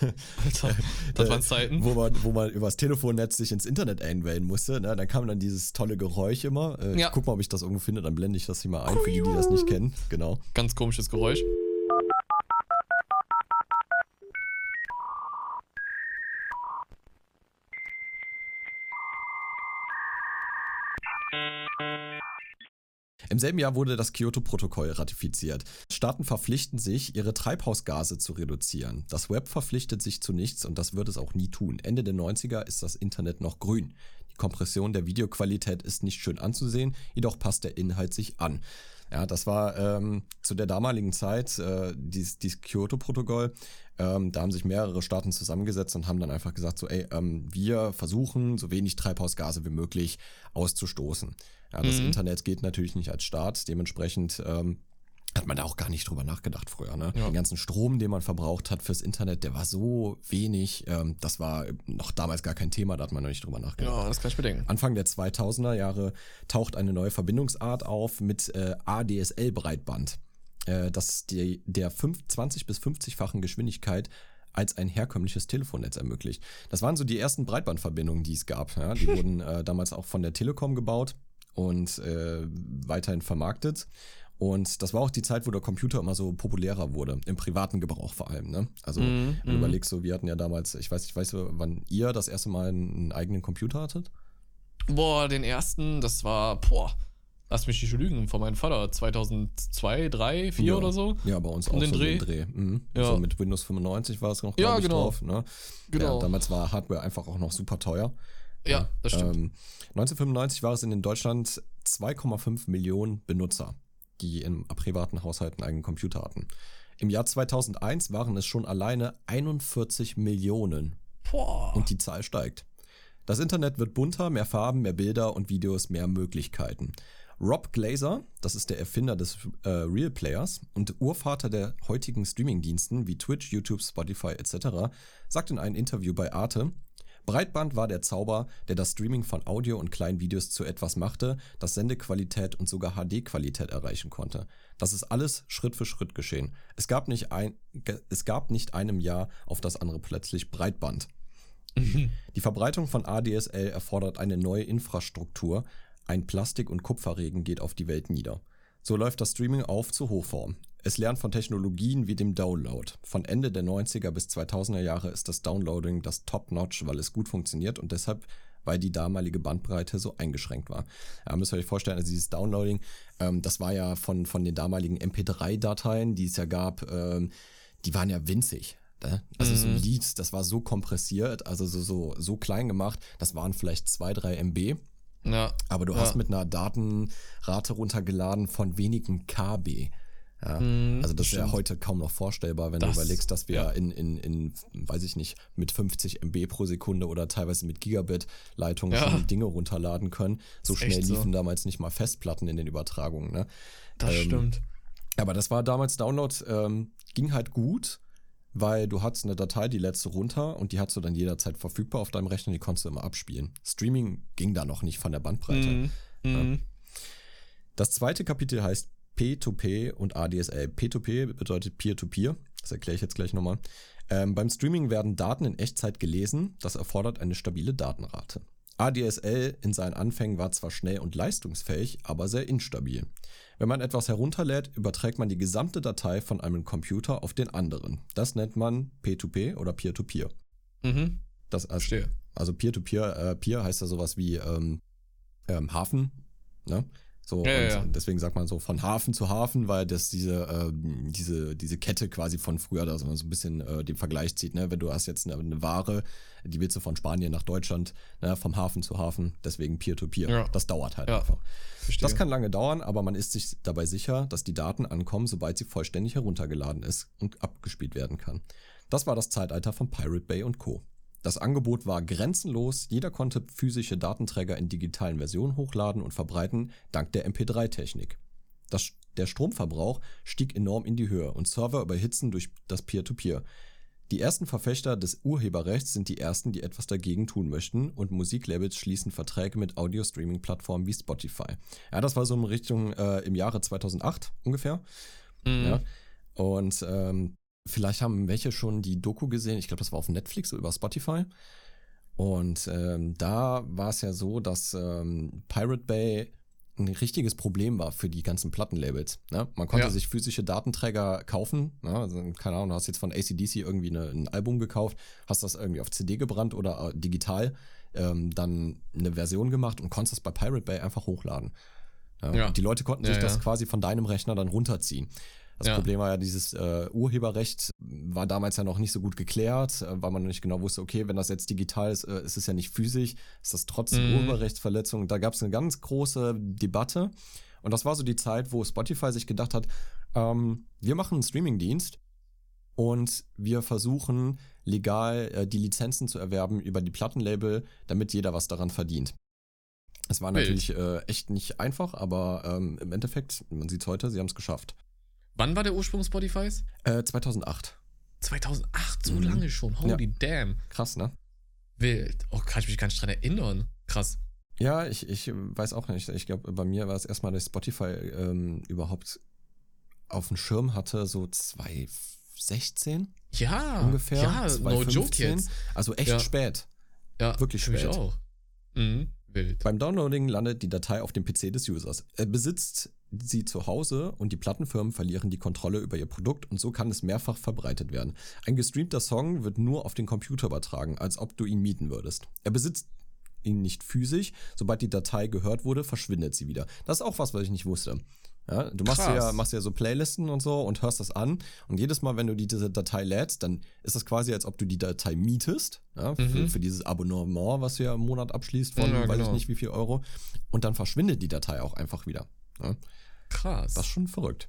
[SPEAKER 2] [LAUGHS]
[SPEAKER 1] Alter, [LAUGHS] das waren Zeiten.
[SPEAKER 2] wo man, wo man übers Telefonnetz sich ins Internet einwählen musste. Ne? Dann kam dann dieses tolle Geräusch immer. Äh,
[SPEAKER 1] Ja.
[SPEAKER 2] Ich guck mal, ob ich das irgendwo finde, dann blende ich das hier mal ein, für die, die das nicht kennen. Genau.
[SPEAKER 1] Ganz komisches Geräusch.
[SPEAKER 2] Im selben Jahr wurde das Kyoto-Protokoll ratifiziert. Staaten verpflichten sich, ihre Treibhausgase zu reduzieren. Das Web verpflichtet sich zu nichts und das wird es auch nie tun. Ende der 90er ist das Internet noch grün. Die Kompression der Videoqualität ist nicht schön anzusehen, jedoch passt der Inhalt sich an. Ja, das war ähm, zu der damaligen Zeit äh, dieses, dieses Kyoto-Protokoll. Ähm, da haben sich mehrere Staaten zusammengesetzt und haben dann einfach gesagt, so, ey, ähm, wir versuchen, so wenig Treibhausgase wie möglich auszustoßen. Ja, das
[SPEAKER 1] Mhm.
[SPEAKER 2] Internet geht natürlich nicht als Staat, dementsprechend ähm, hat man da auch gar nicht drüber nachgedacht früher. Ne?
[SPEAKER 1] Ja.
[SPEAKER 2] Den ganzen Strom, den man verbraucht hat fürs Internet, der war so wenig. Ähm, das war noch damals gar kein Thema, da hat man noch nicht drüber nachgedacht.
[SPEAKER 1] Ja, das kann ich bedenken.
[SPEAKER 2] Anfang der 2000er Jahre taucht eine neue Verbindungsart auf mit äh, ADSL-Breitband, äh, das die, der 5, 20 bis 50-fachen Geschwindigkeit als ein herkömmliches Telefonnetz ermöglicht. Das waren so die ersten Breitbandverbindungen, die es gab. Ja? Die [LAUGHS] wurden äh, damals auch von der Telekom gebaut und äh, weiterhin vermarktet. Und das war auch die Zeit, wo der Computer immer so populärer wurde, im privaten Gebrauch vor allem. Ne? Also, wenn du
[SPEAKER 1] mhm.
[SPEAKER 2] überlegst, so, wir hatten ja damals, ich weiß nicht, weißt du, wann ihr das erste Mal einen, eigenen Computer hattet?
[SPEAKER 1] Boah, den ersten, das war, boah, lass mich nicht lügen, von meinem Vater, 2002, 3, 4
[SPEAKER 2] Ja.
[SPEAKER 1] oder so.
[SPEAKER 2] Ja, bei uns
[SPEAKER 1] Um
[SPEAKER 2] auch
[SPEAKER 1] den
[SPEAKER 2] so
[SPEAKER 1] Dreh?
[SPEAKER 2] den Dreh. Mhm.
[SPEAKER 1] Ja.
[SPEAKER 2] So mit Windows 95 war es noch,
[SPEAKER 1] Ja,
[SPEAKER 2] ich,
[SPEAKER 1] genau.
[SPEAKER 2] drauf. Ne?
[SPEAKER 1] Genau.
[SPEAKER 2] Ja, damals war Hardware einfach auch noch super teuer.
[SPEAKER 1] Ja, das stimmt.
[SPEAKER 2] Ähm, 1995 war es in Deutschland 2,5 Millionen Benutzer, die in privaten Haushalten einen Computer hatten. Im Jahr 2001 waren es schon alleine 41 Millionen
[SPEAKER 1] Boah.
[SPEAKER 2] und die Zahl steigt. Das Internet wird bunter, mehr Farben, mehr Bilder und Videos, mehr Möglichkeiten. Rob Glazer, das ist der Erfinder des äh, Real Players und Urvater der heutigen Streamingdiensten wie Twitch, YouTube, Spotify etc., sagt in einem Interview bei Arte, Breitband war der Zauber, der das Streaming von Audio und kleinen Videos zu etwas machte, das Sendequalität und sogar HD-Qualität erreichen konnte. Das ist alles Schritt für Schritt geschehen. Es gab nicht, ein, es gab nicht einem Jahr auf das andere plötzlich Breitband. [LAUGHS] Die Verbreitung von ADSL erfordert eine neue Infrastruktur. Ein Plastik- und Kupferregen geht auf die Welt nieder. So läuft das Streaming auf zur Hochform. Es lernt von Technologien wie dem Download. Von Ende der 90er bis 2000er Jahre ist das Downloading das Top-Notch, weil es gut funktioniert und deshalb, weil die damalige Bandbreite so eingeschränkt war. Ja, müsst ihr euch vorstellen, also dieses Downloading, ähm, das war ja von, von den damaligen MP3-Dateien, die es ja gab, ähm, die waren ja winzig. Ne? Also so ein
[SPEAKER 1] Mhm.
[SPEAKER 2] Lied, das war so kompressiert, also so, so, so klein gemacht, das waren vielleicht 2, 3 MB,
[SPEAKER 1] ja.
[SPEAKER 2] aber du
[SPEAKER 1] Ja.
[SPEAKER 2] hast mit einer Datenrate runtergeladen von wenigen KB. Ja,
[SPEAKER 1] Mhm,
[SPEAKER 2] also das ist ja heute kaum noch vorstellbar, wenn
[SPEAKER 1] Das-
[SPEAKER 2] du überlegst, dass wir
[SPEAKER 1] ja.
[SPEAKER 2] in, in, in, weiß ich nicht, mit 50 MB pro Sekunde oder teilweise mit Gigabit-Leitungen
[SPEAKER 1] Ja.
[SPEAKER 2] schon Dinge runterladen können. So schnell
[SPEAKER 1] so.
[SPEAKER 2] liefen damals nicht mal Festplatten in den Übertragungen. Ne?
[SPEAKER 1] Das
[SPEAKER 2] ähm,
[SPEAKER 1] stimmt.
[SPEAKER 2] Aber das war damals Download, ähm, ging halt gut, weil du hattest eine Datei, die du runter und die hattest du dann jederzeit verfügbar auf deinem Rechner, die konntest du immer abspielen. Streaming ging da noch nicht von der Bandbreite.
[SPEAKER 1] Mhm. Mhm.
[SPEAKER 2] Das zweite Kapitel heißt P2P und ADSL. P2P bedeutet Peer-to-Peer. Das erkläre ich jetzt gleich nochmal. Ähm, beim Streaming werden Daten in Echtzeit gelesen. Das erfordert eine stabile Datenrate. ADSL in seinen Anfängen war zwar schnell und leistungsfähig, aber sehr instabil. Wenn man etwas herunterlädt, überträgt man die gesamte Datei von einem Computer auf den anderen. Das nennt man P2P oder Peer-to-Peer.
[SPEAKER 1] Mhm.
[SPEAKER 2] Das also,
[SPEAKER 1] Verstehe.
[SPEAKER 2] also Peer-to-Peer, äh, Peer heißt ja sowas wie ähm, ähm, Hafen, ne? So,
[SPEAKER 1] Ja, ja,
[SPEAKER 2] deswegen sagt man so von Hafen zu Hafen, weil das diese, ähm, diese, diese Kette quasi von früher, da so ein bisschen äh, den Vergleich zieht, ne? Wenn du hast jetzt eine, eine Ware, die willst du von Spanien nach Deutschland, ne? vom Hafen zu Hafen, deswegen Peer-to-Peer.
[SPEAKER 1] Ja.
[SPEAKER 2] Das dauert halt einfach.
[SPEAKER 1] Verstehe.
[SPEAKER 2] Das kann lange dauern, aber man ist sich dabei sicher, dass die Daten ankommen, sobald sie vollständig heruntergeladen ist und abgespielt werden kann. Das war das Zeitalter von Pirate Bay und Co. Das Angebot war grenzenlos, jeder konnte physische Datenträger in digitalen Versionen hochladen und verbreiten, dank der MP3-Technik. Das, der Stromverbrauch stieg enorm in die Höhe und Server überhitzen durch das Peer-to-Peer. Die ersten Verfechter des Urheberrechts sind die ersten, die etwas dagegen tun möchten und Musiklabels schließen Verträge mit Audio-Streaming-Plattformen wie Spotify. Ja, das war so in Richtung äh, im Jahre 2008 ungefähr.
[SPEAKER 1] Mhm.
[SPEAKER 2] Ja. Und ähm, vielleicht haben welche schon die Doku gesehen. Ich glaube, das war auf Netflix oder über Spotify. Und ähm, da war es ja so, dass ähm, Pirate Bay ein richtiges Problem war für die ganzen Plattenlabels. Ne? Man konnte
[SPEAKER 1] Ja.
[SPEAKER 2] sich physische Datenträger kaufen. Ne? Also, keine Ahnung, du hast jetzt von ACDC irgendwie eine, ein Album gekauft, hast das irgendwie auf CD gebrannt oder äh, digital, ähm, dann eine Version gemacht und konntest das bei Pirate Bay einfach hochladen. Ja? Die Leute konnten
[SPEAKER 1] Ja,
[SPEAKER 2] sich das
[SPEAKER 1] ja.
[SPEAKER 2] quasi von deinem Rechner dann runterziehen. Das
[SPEAKER 1] Ja.
[SPEAKER 2] Problem war ja, dieses äh, Urheberrecht war damals ja noch nicht so gut geklärt, äh, weil man noch nicht genau wusste, okay, wenn das jetzt digital ist, äh, ist es ja nicht physisch, ist das trotzdem
[SPEAKER 1] Mhm.
[SPEAKER 2] Urheberrechtsverletzung. Da gab es eine ganz große Debatte. Und das war so die Zeit, wo Spotify sich gedacht hat, ähm, wir machen einen Streamingdienst und wir versuchen legal äh, die Lizenzen zu erwerben über die Plattenlabel, damit jeder was daran verdient. Es war natürlich äh, echt nicht einfach, aber ähm, im Endeffekt, man sieht es heute, sie haben es geschafft.
[SPEAKER 1] Wann war der Ursprung Spotifys?
[SPEAKER 2] Äh, 2008.
[SPEAKER 1] 2008, so
[SPEAKER 2] Mhm.
[SPEAKER 1] lange schon. Holy damn.
[SPEAKER 2] Krass, ne?
[SPEAKER 1] Wild. Oh, kann ich mich gar nicht dran erinnern. Krass.
[SPEAKER 2] Ja, ich, ich weiß auch nicht. Ich glaube, bei mir war es erstmal, dass ich Spotify ähm, überhaupt auf dem Schirm hatte, so 2016
[SPEAKER 1] Ja.
[SPEAKER 2] ungefähr.
[SPEAKER 1] Ja, no
[SPEAKER 2] 2015.
[SPEAKER 1] joke jetzt.
[SPEAKER 2] Also echt
[SPEAKER 1] Ja.
[SPEAKER 2] spät.
[SPEAKER 1] Ja,
[SPEAKER 2] Wirklich
[SPEAKER 1] für mich
[SPEAKER 2] spät.
[SPEAKER 1] auch. Mhm. Wild.
[SPEAKER 2] Beim Downloading landet die Datei auf dem PC des Users. Er besitzt sie zu Hause und die Plattenfirmen verlieren die Kontrolle über ihr Produkt und so kann es mehrfach verbreitet werden. Ein gestreamter Song wird nur auf den Computer übertragen, als ob du ihn mieten würdest. Er besitzt ihn nicht physisch. Sobald die Datei gehört wurde, verschwindet sie wieder. Das ist auch was, was ich nicht wusste. Ja, du machst
[SPEAKER 1] Krass.
[SPEAKER 2] ja, machst ja so Playlisten und so und hörst das an. Und jedes Mal, wenn du die- diese Datei lädst, dann ist das quasi, als ob du die Datei mietest. Ja, für,
[SPEAKER 1] Mhm.
[SPEAKER 2] für dieses Abonnement, was du ja im Monat abschließt von
[SPEAKER 1] Ja,
[SPEAKER 2] weiß ich
[SPEAKER 1] genau.
[SPEAKER 2] nicht wie viel Euro. Und dann verschwindet die Datei auch einfach wieder. Ja,
[SPEAKER 1] Krass.
[SPEAKER 2] das ist schon verrückt.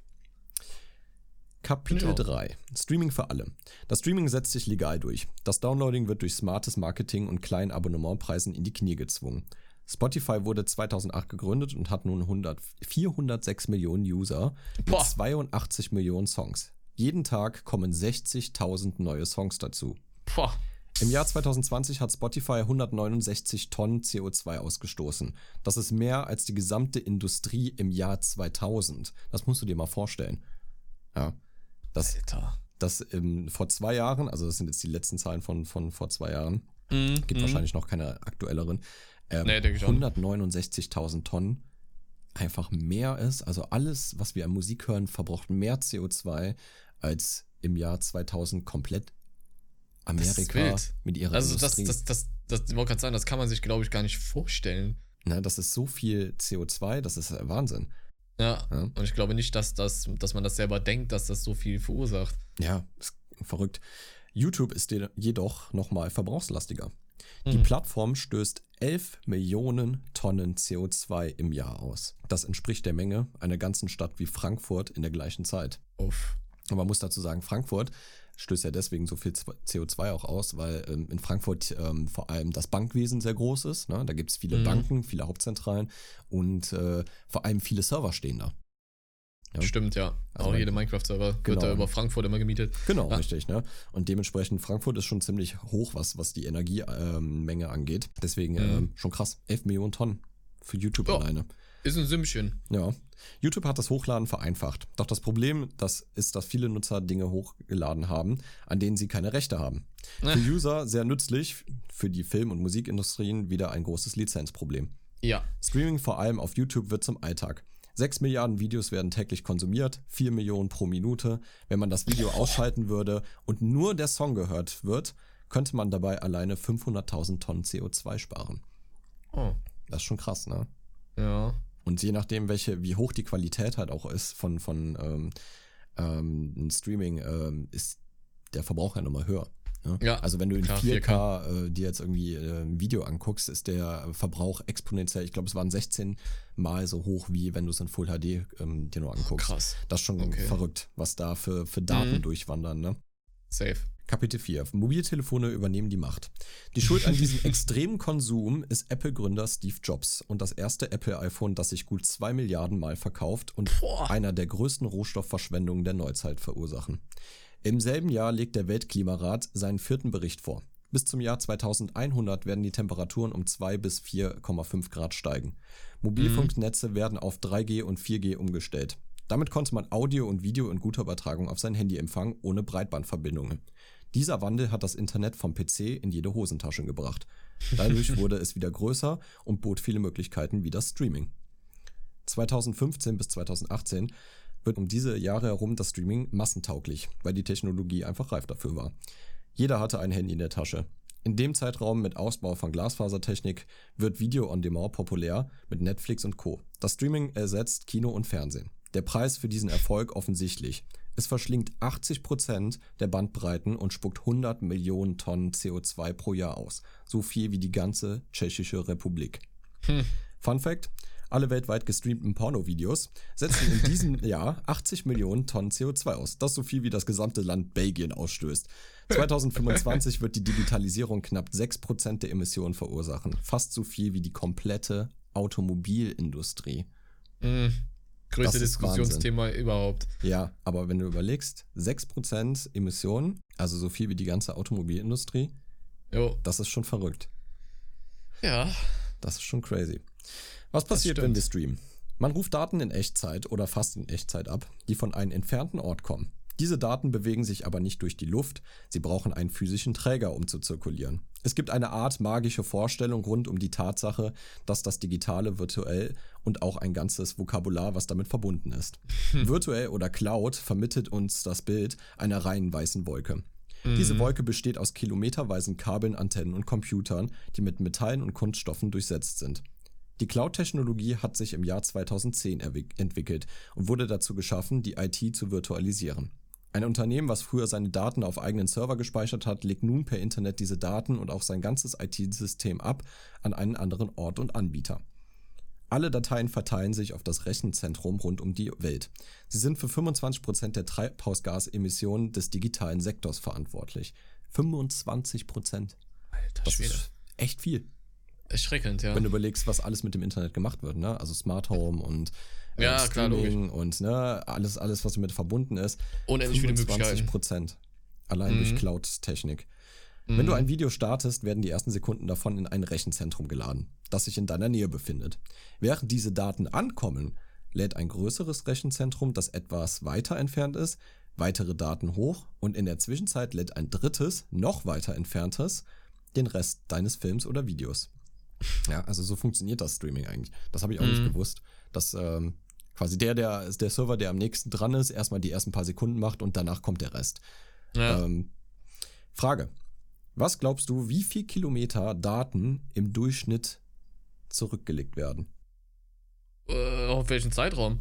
[SPEAKER 2] Kapitel
[SPEAKER 1] Finde ich auch.
[SPEAKER 2] 3. Streaming für alle. Das Streaming setzt sich legal durch. Das Downloading wird durch smartes Marketing und kleinen Abonnementpreisen in die Knie gezwungen. Spotify wurde 2008 gegründet und hat nun 100, 406 Millionen User mit
[SPEAKER 1] Boah.
[SPEAKER 2] 82 Millionen Songs. Jeden Tag kommen 60.000 neue Songs dazu.
[SPEAKER 1] Boah.
[SPEAKER 2] Im Jahr 2020 hat Spotify 169 Tonnen CO2 ausgestoßen. Das ist mehr als die gesamte Industrie im Jahr 2000. Das musst du dir mal vorstellen. Ja. Das,
[SPEAKER 1] Alter.
[SPEAKER 2] das ähm, vor zwei Jahren, also das sind jetzt die letzten Zahlen von, von vor zwei Jahren,
[SPEAKER 1] Mhm.
[SPEAKER 2] gibt
[SPEAKER 1] mhm.
[SPEAKER 2] wahrscheinlich noch keine aktuelleren, ähm,
[SPEAKER 1] Nee, denke ich auch nicht.
[SPEAKER 2] 169.000 Tonnen einfach mehr ist. Also alles, was wir an Musik hören, verbraucht mehr CO2 als im Jahr 2000 komplett
[SPEAKER 1] Das
[SPEAKER 2] Amerika mit ihrer
[SPEAKER 1] Also das,
[SPEAKER 2] Industrie.
[SPEAKER 1] das, das, das, wollte gerade sagen, das kann man sich, glaube ich, gar nicht vorstellen.
[SPEAKER 2] Ne, das ist so viel CO2, das ist Wahnsinn.
[SPEAKER 1] Ja.
[SPEAKER 2] Ja.
[SPEAKER 1] Und ich glaube nicht, dass, das, dass man das selber denkt, dass das so viel verursacht.
[SPEAKER 2] Ja, ist verrückt. YouTube ist jedoch nochmal verbrauchslastiger. Die
[SPEAKER 1] Mhm.
[SPEAKER 2] Plattform stößt 11 Millionen Tonnen CO2 im Jahr aus. Das entspricht der Menge einer ganzen Stadt wie Frankfurt in der gleichen Zeit.
[SPEAKER 1] Uff.
[SPEAKER 2] Und man muss dazu sagen, Frankfurt stößt ja deswegen so viel CO2 auch aus, weil ähm, in Frankfurt ähm, vor allem das Bankwesen sehr groß ist. Ne? Da gibt es viele
[SPEAKER 1] Mhm.
[SPEAKER 2] Banken, viele Hauptzentralen und äh, vor allem viele Server stehen da. Ja.
[SPEAKER 1] Stimmt, ja.
[SPEAKER 2] Also
[SPEAKER 1] auch jede Minecraft-Server
[SPEAKER 2] Genau.
[SPEAKER 1] wird da über Frankfurt immer gemietet.
[SPEAKER 2] Genau,
[SPEAKER 1] Ja.
[SPEAKER 2] richtig. Ne? Und dementsprechend, Frankfurt ist schon ziemlich hoch, was, was die Energiemenge angeht. Deswegen
[SPEAKER 1] Mhm.
[SPEAKER 2] ähm, schon krass. 11 Millionen Tonnen für YouTube
[SPEAKER 1] Ja.
[SPEAKER 2] alleine.
[SPEAKER 1] Ist ein Sümmchen.
[SPEAKER 2] Ja. YouTube hat das Hochladen vereinfacht. Doch das Problem das ist, dass viele Nutzer Dinge hochgeladen haben, an denen sie keine Rechte haben. Für [LAUGHS] User sehr nützlich, für die Film- und Musikindustrien wieder ein großes Lizenzproblem.
[SPEAKER 1] Ja.
[SPEAKER 2] Streaming vor allem auf YouTube wird zum Alltag. 6 Milliarden Videos werden täglich konsumiert, 4 Millionen pro Minute. Wenn man das Video ausschalten würde und nur der Song gehört wird, könnte man dabei alleine 500.000 Tonnen CO2 sparen.
[SPEAKER 1] Oh.
[SPEAKER 2] Das ist schon krass, ne?
[SPEAKER 1] Ja.
[SPEAKER 2] Und je nachdem, welche, wie hoch die Qualität halt auch ist von, von ähm, ähm, Streaming, ähm, ist der Verbrauch ja nochmal höher. Ne?
[SPEAKER 1] Ja,
[SPEAKER 2] Also wenn du in
[SPEAKER 1] klar,
[SPEAKER 2] 4K, äh, dir jetzt irgendwie äh, ein Video anguckst, ist der Verbrauch exponentiell, ich glaube, es waren 16 Mal so hoch, wie wenn du es in Full HD ähm, dir nur anguckst.
[SPEAKER 1] Krass.
[SPEAKER 2] Das ist schon
[SPEAKER 1] Okay.
[SPEAKER 2] verrückt, was da für, für Daten
[SPEAKER 1] Mhm.
[SPEAKER 2] durchwandern, ne?
[SPEAKER 1] Safe.
[SPEAKER 2] Kapitel 4. Mobiltelefone übernehmen die Macht. Die Schuld an diesem [LAUGHS] extremen Konsum ist Apple-Gründer Steve Jobs und das erste Apple-iPhone, das sich gut 2 Milliarden Mal verkauft und
[SPEAKER 1] Boah.
[SPEAKER 2] einer der größten Rohstoffverschwendungen der Neuzeit verursachen. Im selben Jahr legt der Weltklimarat seinen vierten Bericht vor. Bis zum Jahr 2100 werden die Temperaturen um 2 bis 4,5 Grad steigen. Mobilfunknetze werden auf 3G und 4G umgestellt. Damit konnte man Audio und Video in guter Übertragung auf sein Handy empfangen, ohne Breitbandverbindungen. Dieser Wandel hat das Internet vom PC in jede Hosentasche gebracht. Dadurch [LAUGHS] wurde es wieder größer und bot viele Möglichkeiten wie das Streaming. 2015 bis 2018 wird um diese Jahre herum das Streaming massentauglich, weil die Technologie einfach reif dafür war. Jeder hatte ein Handy in der Tasche. In dem Zeitraum mit Ausbau von Glasfasertechnik wird Video on Demand populär mit Netflix und Co. Das Streaming ersetzt Kino und Fernsehen. Der Preis für diesen Erfolg offensichtlich. Es verschlingt 80% der Bandbreiten und spuckt 100 Millionen Tonnen CO2 pro Jahr aus. So viel wie die ganze Tschechische Republik.
[SPEAKER 1] Hm.
[SPEAKER 2] Fun Fact: Alle weltweit gestreamten Pornovideos setzen in diesem [LAUGHS] Jahr 80 Millionen Tonnen CO2 aus. Das ist so viel wie das gesamte Land Belgien ausstößt. [LAUGHS] 2025 wird die Digitalisierung knapp 6% der Emissionen verursachen. Fast so viel wie die komplette Automobilindustrie.
[SPEAKER 1] Mhm. Größte Diskussionsthema überhaupt.
[SPEAKER 2] Ja, aber wenn du überlegst, 6% Emissionen, also so viel wie die ganze Automobilindustrie,
[SPEAKER 1] Jo.
[SPEAKER 2] das ist schon verrückt.
[SPEAKER 1] Ja.
[SPEAKER 2] Das ist schon crazy. Was passiert, wenn wir streamen? Man ruft Daten in Echtzeit oder fast in Echtzeit ab, die von einem entfernten Ort kommen. Diese Daten bewegen sich aber nicht durch die Luft, sie brauchen einen physischen Träger, um zu zirkulieren. Es gibt eine Art magische Vorstellung rund um die Tatsache, dass das Digitale virtuell und auch ein ganzes Vokabular, was damit verbunden ist. Virtuell oder Cloud vermittelt uns das Bild einer reinen weißen Wolke. Diese Wolke besteht aus kilometerweisen Kabeln, Antennen und Computern, die mit Metallen und Kunststoffen durchsetzt sind. Die Cloud-Technologie hat sich im Jahr 2010 erwick- entwickelt und wurde dazu geschaffen, die IT zu virtualisieren. Ein Unternehmen, was früher seine Daten auf eigenen Server gespeichert hat, legt nun per Internet diese Daten und auch sein ganzes IT-System ab an einen anderen Ort und Anbieter. Alle Dateien verteilen sich auf das Rechenzentrum rund um die Welt. Sie sind für 25% der Treibhausgasemissionen des digitalen Sektors verantwortlich. 25%.
[SPEAKER 1] Alter
[SPEAKER 2] Das
[SPEAKER 1] Schwede.
[SPEAKER 2] ist echt viel.
[SPEAKER 1] Erschreckend, ja.
[SPEAKER 2] Wenn du überlegst, was alles mit dem Internet gemacht wird, ne? Also Smart Home und äh,
[SPEAKER 1] Ja, klar,
[SPEAKER 2] Streaming und ne, alles, alles, was damit verbunden ist.
[SPEAKER 1] Unendlich viele
[SPEAKER 2] 25
[SPEAKER 1] Möglichkeiten.
[SPEAKER 2] Prozent. Allein durch
[SPEAKER 1] Mhm.
[SPEAKER 2] Cloud-Technik. Wenn du ein Video startest, werden die ersten Sekunden davon in ein Rechenzentrum geladen, das sich in deiner Nähe befindet. Während diese Daten ankommen, lädt ein größeres Rechenzentrum, das etwas weiter entfernt ist, weitere Daten hoch und in der Zwischenzeit lädt ein drittes, noch weiter entferntes, den Rest deines Films oder Videos. Ja, also so funktioniert das Streaming eigentlich. Das habe ich auch nicht gewusst, dass ähm, quasi der, der, der Server, der am nächsten dran ist, erstmal die ersten paar Sekunden macht und danach kommt der Rest.
[SPEAKER 1] ja.
[SPEAKER 2] Ähm, Frage. Was glaubst du, wie viel Kilometer Daten im Durchschnitt zurückgelegt werden?
[SPEAKER 1] äh, auf welchen Zeitraum?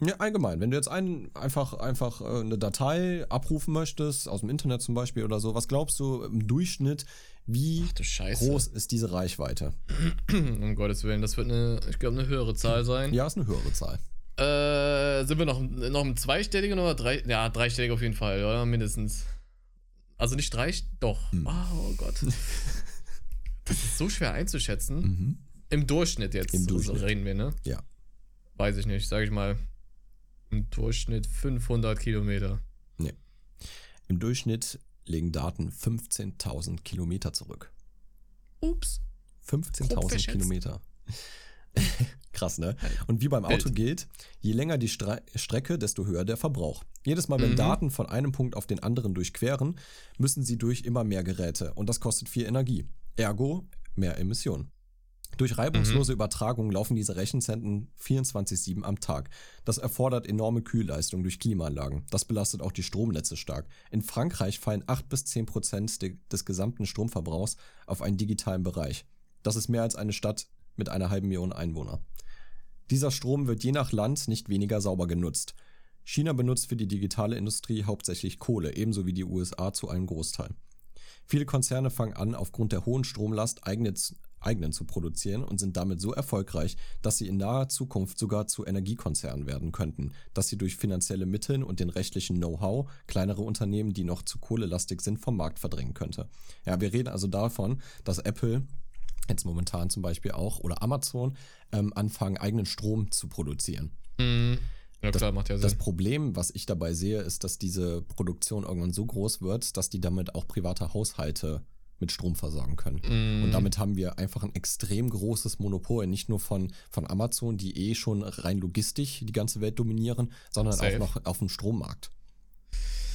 [SPEAKER 2] Ja, allgemein. Wenn du jetzt ein, einfach, einfach äh, eine Datei abrufen möchtest, aus dem Internet zum Beispiel oder so, was glaubst du im Durchschnitt, wie
[SPEAKER 1] Ach
[SPEAKER 2] groß ist diese Reichweite? [CLEARS THROAT]
[SPEAKER 1] Um Gottes Willen, das wird eine, ich glaube, eine höhere Zahl sein.
[SPEAKER 2] Ja, ist eine höhere Zahl.
[SPEAKER 1] Äh, sind wir noch, noch im zweistelligen oder drei? Ja, dreistellig auf jeden Fall, oder? Mindestens. Also nicht drei, doch.
[SPEAKER 2] Hm.
[SPEAKER 1] Ah, Oh Gott. [LAUGHS] Das ist so schwer einzuschätzen.
[SPEAKER 2] Mhm.
[SPEAKER 1] Im Durchschnitt jetzt.
[SPEAKER 2] Im Durchschnitt.
[SPEAKER 1] reden wir, ne?
[SPEAKER 2] Ja.
[SPEAKER 1] Weiß ich nicht, sag ich mal. Im Durchschnitt 500 Kilometer.
[SPEAKER 2] Im Durchschnitt legen Daten 15.000 Kilometer zurück.
[SPEAKER 1] Ups. Grob
[SPEAKER 2] 15.000
[SPEAKER 1] verschätzt.
[SPEAKER 2] Kilometer. [LAUGHS] Krass, ne? Und wie beim Auto
[SPEAKER 1] Wild.
[SPEAKER 2] gilt, je länger die Stre Strecke, desto höher der Verbrauch. Jedes Mal, wenn
[SPEAKER 1] Mhm.
[SPEAKER 2] Daten von einem Punkt auf den anderen durchqueren, müssen sie durch immer mehr Geräte und das kostet viel Energie. Ergo mehr Emissionen. Durch reibungslose Übertragung laufen diese Rechenzentren 24-7 am Tag. Das erfordert enorme Kühlleistung durch Klimaanlagen. Das belastet auch die Stromnetze stark. In Frankreich fallen 8 bis 10 Prozent de des gesamten Stromverbrauchs auf einen digitalen Bereich. Das ist mehr als eine Stadt mit einer halben Million Einwohner. Dieser Strom wird je nach Land nicht weniger sauber genutzt. China benutzt für die digitale Industrie hauptsächlich Kohle, ebenso wie die USA zu einem Großteil. Viele Konzerne fangen an, aufgrund der hohen Stromlast eigene, eigenen zu produzieren und sind damit so erfolgreich, dass sie in naher Zukunft sogar zu Energiekonzernen werden könnten, dass sie durch finanzielle Mittel und den rechtlichen Know-how kleinere Unternehmen, die noch zu kohlelastig sind, vom Markt verdrängen könnte. Ja, wir reden also davon, dass Apple jetzt momentan zum Beispiel auch oder Amazon ähm, anfangen, eigenen Strom zu produzieren.
[SPEAKER 1] Mhm. Ja,
[SPEAKER 2] Das-
[SPEAKER 1] klar, macht ja
[SPEAKER 2] Das
[SPEAKER 1] Sinn.
[SPEAKER 2] Problem, was ich dabei sehe, ist, dass diese Produktion irgendwann so groß wird, dass die damit auch private Haushalte mit Strom versorgen können.
[SPEAKER 1] Mhm.
[SPEAKER 2] Und damit haben wir einfach ein extrem großes Monopol, nicht nur von, von Amazon, die eh schon rein logistisch die ganze Welt dominieren, sondern
[SPEAKER 1] Safe.
[SPEAKER 2] auch noch auf dem Strommarkt.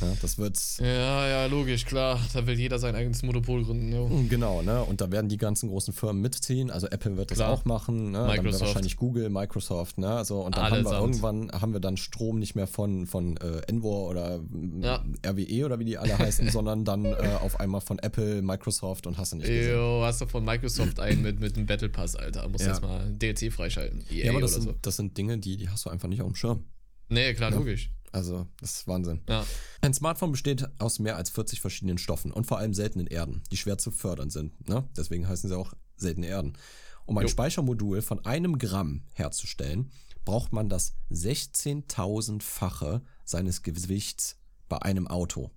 [SPEAKER 2] Ja, das wird
[SPEAKER 1] Ja, ja, logisch, klar. Da will jeder sein eigenes Monopol gründen. Jo.
[SPEAKER 2] Genau, ne? Und da werden die ganzen großen Firmen mitziehen. Also Apple wird das
[SPEAKER 1] Klar.
[SPEAKER 2] auch machen, ne? Dann wird
[SPEAKER 1] Microsoft.
[SPEAKER 2] wahrscheinlich Google, Microsoft, ne? Also und dann haben wir
[SPEAKER 1] Allesamt.
[SPEAKER 2] irgendwann haben wir dann Strom nicht mehr von von äh, Envor oder mm,
[SPEAKER 1] Ja.
[SPEAKER 2] RWE oder wie die alle heißen, [LAUGHS] sondern dann äh, auf einmal von Apple, Microsoft und hast du nicht gesehen.
[SPEAKER 1] Jo, hast du von Microsoft einen mit, mit einem Battle Pass, Alter. Musst
[SPEAKER 2] Ja.
[SPEAKER 1] jetzt mal DLC freischalten. EA
[SPEAKER 2] Ja, aber das
[SPEAKER 1] oder
[SPEAKER 2] sind,
[SPEAKER 1] so.
[SPEAKER 2] das sind Dinge, die, die hast du einfach nicht auf dem Schirm.
[SPEAKER 1] Nee, klar,
[SPEAKER 2] Ja.
[SPEAKER 1] logisch.
[SPEAKER 2] Also, das ist Wahnsinn.
[SPEAKER 1] Ja.
[SPEAKER 2] Ein Smartphone besteht aus mehr als 40 verschiedenen Stoffen und vor allem seltenen Erden, die schwer zu fördern sind. Ne? Deswegen heißen sie auch seltene Erden. Um ein
[SPEAKER 1] Jo.
[SPEAKER 2] Speichermodul von einem Gramm herzustellen, braucht man das 16.000-fache seines Gewichts bei einem Auto.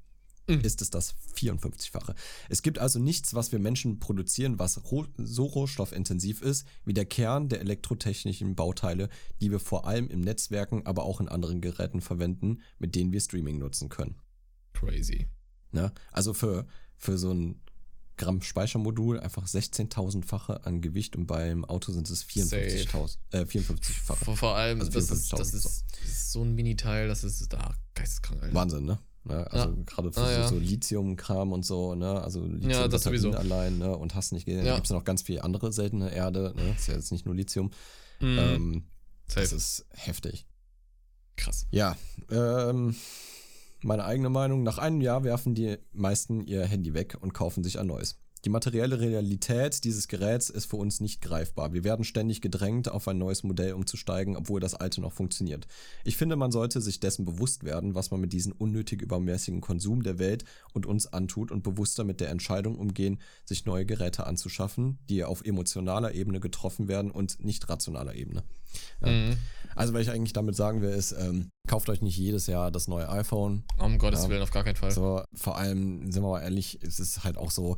[SPEAKER 1] Mhm.
[SPEAKER 2] ist es das 54-fache. Es gibt also nichts, was wir Menschen produzieren, was so rohstoffintensiv ist, wie der Kern der elektrotechnischen Bauteile, die wir vor allem im Netzwerken, aber auch in anderen Geräten verwenden, mit denen wir Streaming nutzen können.
[SPEAKER 1] Crazy.
[SPEAKER 2] Ne? Also für, für so ein Gramm Speichermodul einfach 16.000-fache an Gewicht und beim Auto sind es 54.000, äh, 54-fache.
[SPEAKER 1] Vor, vor allem,
[SPEAKER 2] Also
[SPEAKER 1] das, ist,
[SPEAKER 2] 54.000,
[SPEAKER 1] das, ist, das ist so ein Mini-Teil, das ist da geisteskrank, Alter.
[SPEAKER 2] Wahnsinn, ne? Ne? Also
[SPEAKER 1] Ja.
[SPEAKER 2] gerade für
[SPEAKER 1] Ah,
[SPEAKER 2] so,
[SPEAKER 1] ja.
[SPEAKER 2] Lithium-Kram und so, ne? Also
[SPEAKER 1] Ja, das
[SPEAKER 2] Lithium
[SPEAKER 1] sowieso.
[SPEAKER 2] allein, ne? Und hast nicht gesehen. Da
[SPEAKER 1] Ja.
[SPEAKER 2] gibt es noch ganz viel andere seltene Erde, ne? Ist ja jetzt nicht nur Lithium.
[SPEAKER 1] Mhm.
[SPEAKER 2] Ähm, das ist heftig.
[SPEAKER 1] Krass.
[SPEAKER 2] Ja, ähm, meine eigene Meinung, nach einem Jahr werfen die meisten ihr Handy weg und kaufen sich ein neues. Die materielle Realität dieses Geräts ist für uns nicht greifbar. Wir werden ständig gedrängt, auf ein neues Modell umzusteigen, obwohl das alte noch funktioniert. Ich finde, man sollte sich dessen bewusst werden, was man mit diesem unnötig übermäßigen Konsum der Welt und uns antut und bewusster mit der Entscheidung umgehen, sich neue Geräte anzuschaffen, die auf emotionaler Ebene getroffen werden und nicht rationaler Ebene. Ja.
[SPEAKER 1] Mhm.
[SPEAKER 2] Also, was ich eigentlich damit sagen will, ist, ähm, kauft euch nicht jedes Jahr das neue iPhone.
[SPEAKER 1] Um Gottes
[SPEAKER 2] Ja.
[SPEAKER 1] Willen, auf gar keinen Fall.
[SPEAKER 2] So, vor allem, sind wir mal ehrlich, es ist halt auch so,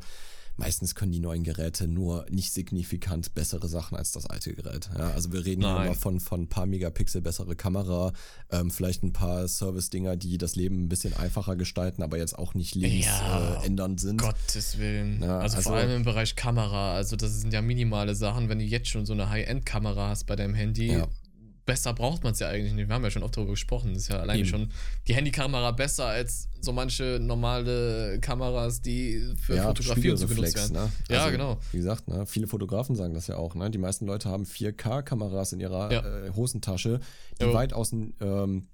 [SPEAKER 2] meistens können die neuen Geräte nur nicht signifikant bessere Sachen als das alte Gerät. Ja, also wir reden hier
[SPEAKER 1] Nein.
[SPEAKER 2] immer von, von ein paar Megapixel bessere Kamera, ähm, vielleicht ein paar Service-Dinger, die das Leben ein bisschen einfacher gestalten, aber jetzt auch nicht
[SPEAKER 1] Ja,
[SPEAKER 2] lebensändernd äh, ändernd sind.
[SPEAKER 1] Gottes Willen.
[SPEAKER 2] Ja,
[SPEAKER 1] also, vor
[SPEAKER 2] also-
[SPEAKER 1] allem im Bereich Kamera. Also das sind ja minimale Sachen. Wenn du jetzt schon so eine High-End-Kamera hast bei deinem Handy,
[SPEAKER 2] Ja.
[SPEAKER 1] Besser braucht man es ja eigentlich nicht. Wir haben ja schon oft darüber gesprochen. Das ist ja alleine
[SPEAKER 2] Eben.
[SPEAKER 1] schon die Handykamera besser als so manche normale Kameras, die für
[SPEAKER 2] ja,
[SPEAKER 1] Fotografie und so genutzt werden.
[SPEAKER 2] ne?
[SPEAKER 1] Ja, genau.
[SPEAKER 2] Wie gesagt, ne, viele Fotografen sagen das ja auch. Ne? Die meisten Leute haben 4K-Kameras in ihrer
[SPEAKER 1] Ja.
[SPEAKER 2] äh, Hosentasche, die
[SPEAKER 1] Jo.
[SPEAKER 2] weitaus ähm,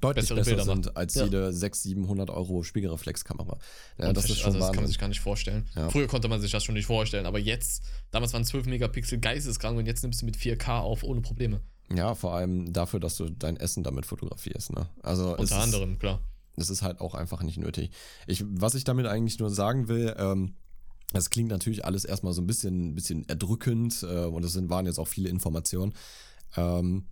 [SPEAKER 2] deutlich
[SPEAKER 1] Bessere
[SPEAKER 2] besser
[SPEAKER 1] Bilder
[SPEAKER 2] sind
[SPEAKER 1] machen.
[SPEAKER 2] als
[SPEAKER 1] Ja.
[SPEAKER 2] jede 600, 700 Euro Spiegelreflexkamera. Ja, das ist schon
[SPEAKER 1] also das kann man sich gar nicht vorstellen.
[SPEAKER 2] Ja.
[SPEAKER 1] Früher konnte man sich das schon nicht vorstellen, aber jetzt, damals waren 12 Megapixel geisteskrank und jetzt nimmst du mit 4K auf ohne Probleme.
[SPEAKER 2] Ja, vor allem dafür, dass du dein Essen damit fotografierst. Ne? Also
[SPEAKER 1] Unter
[SPEAKER 2] ist,
[SPEAKER 1] anderem, klar.
[SPEAKER 2] Das ist halt auch einfach nicht nötig. Ich, was ich damit eigentlich nur sagen will, ähm, das klingt natürlich alles erstmal so ein bisschen, bisschen erdrückend äh, und es sind, waren jetzt auch viele Informationen. Ähm,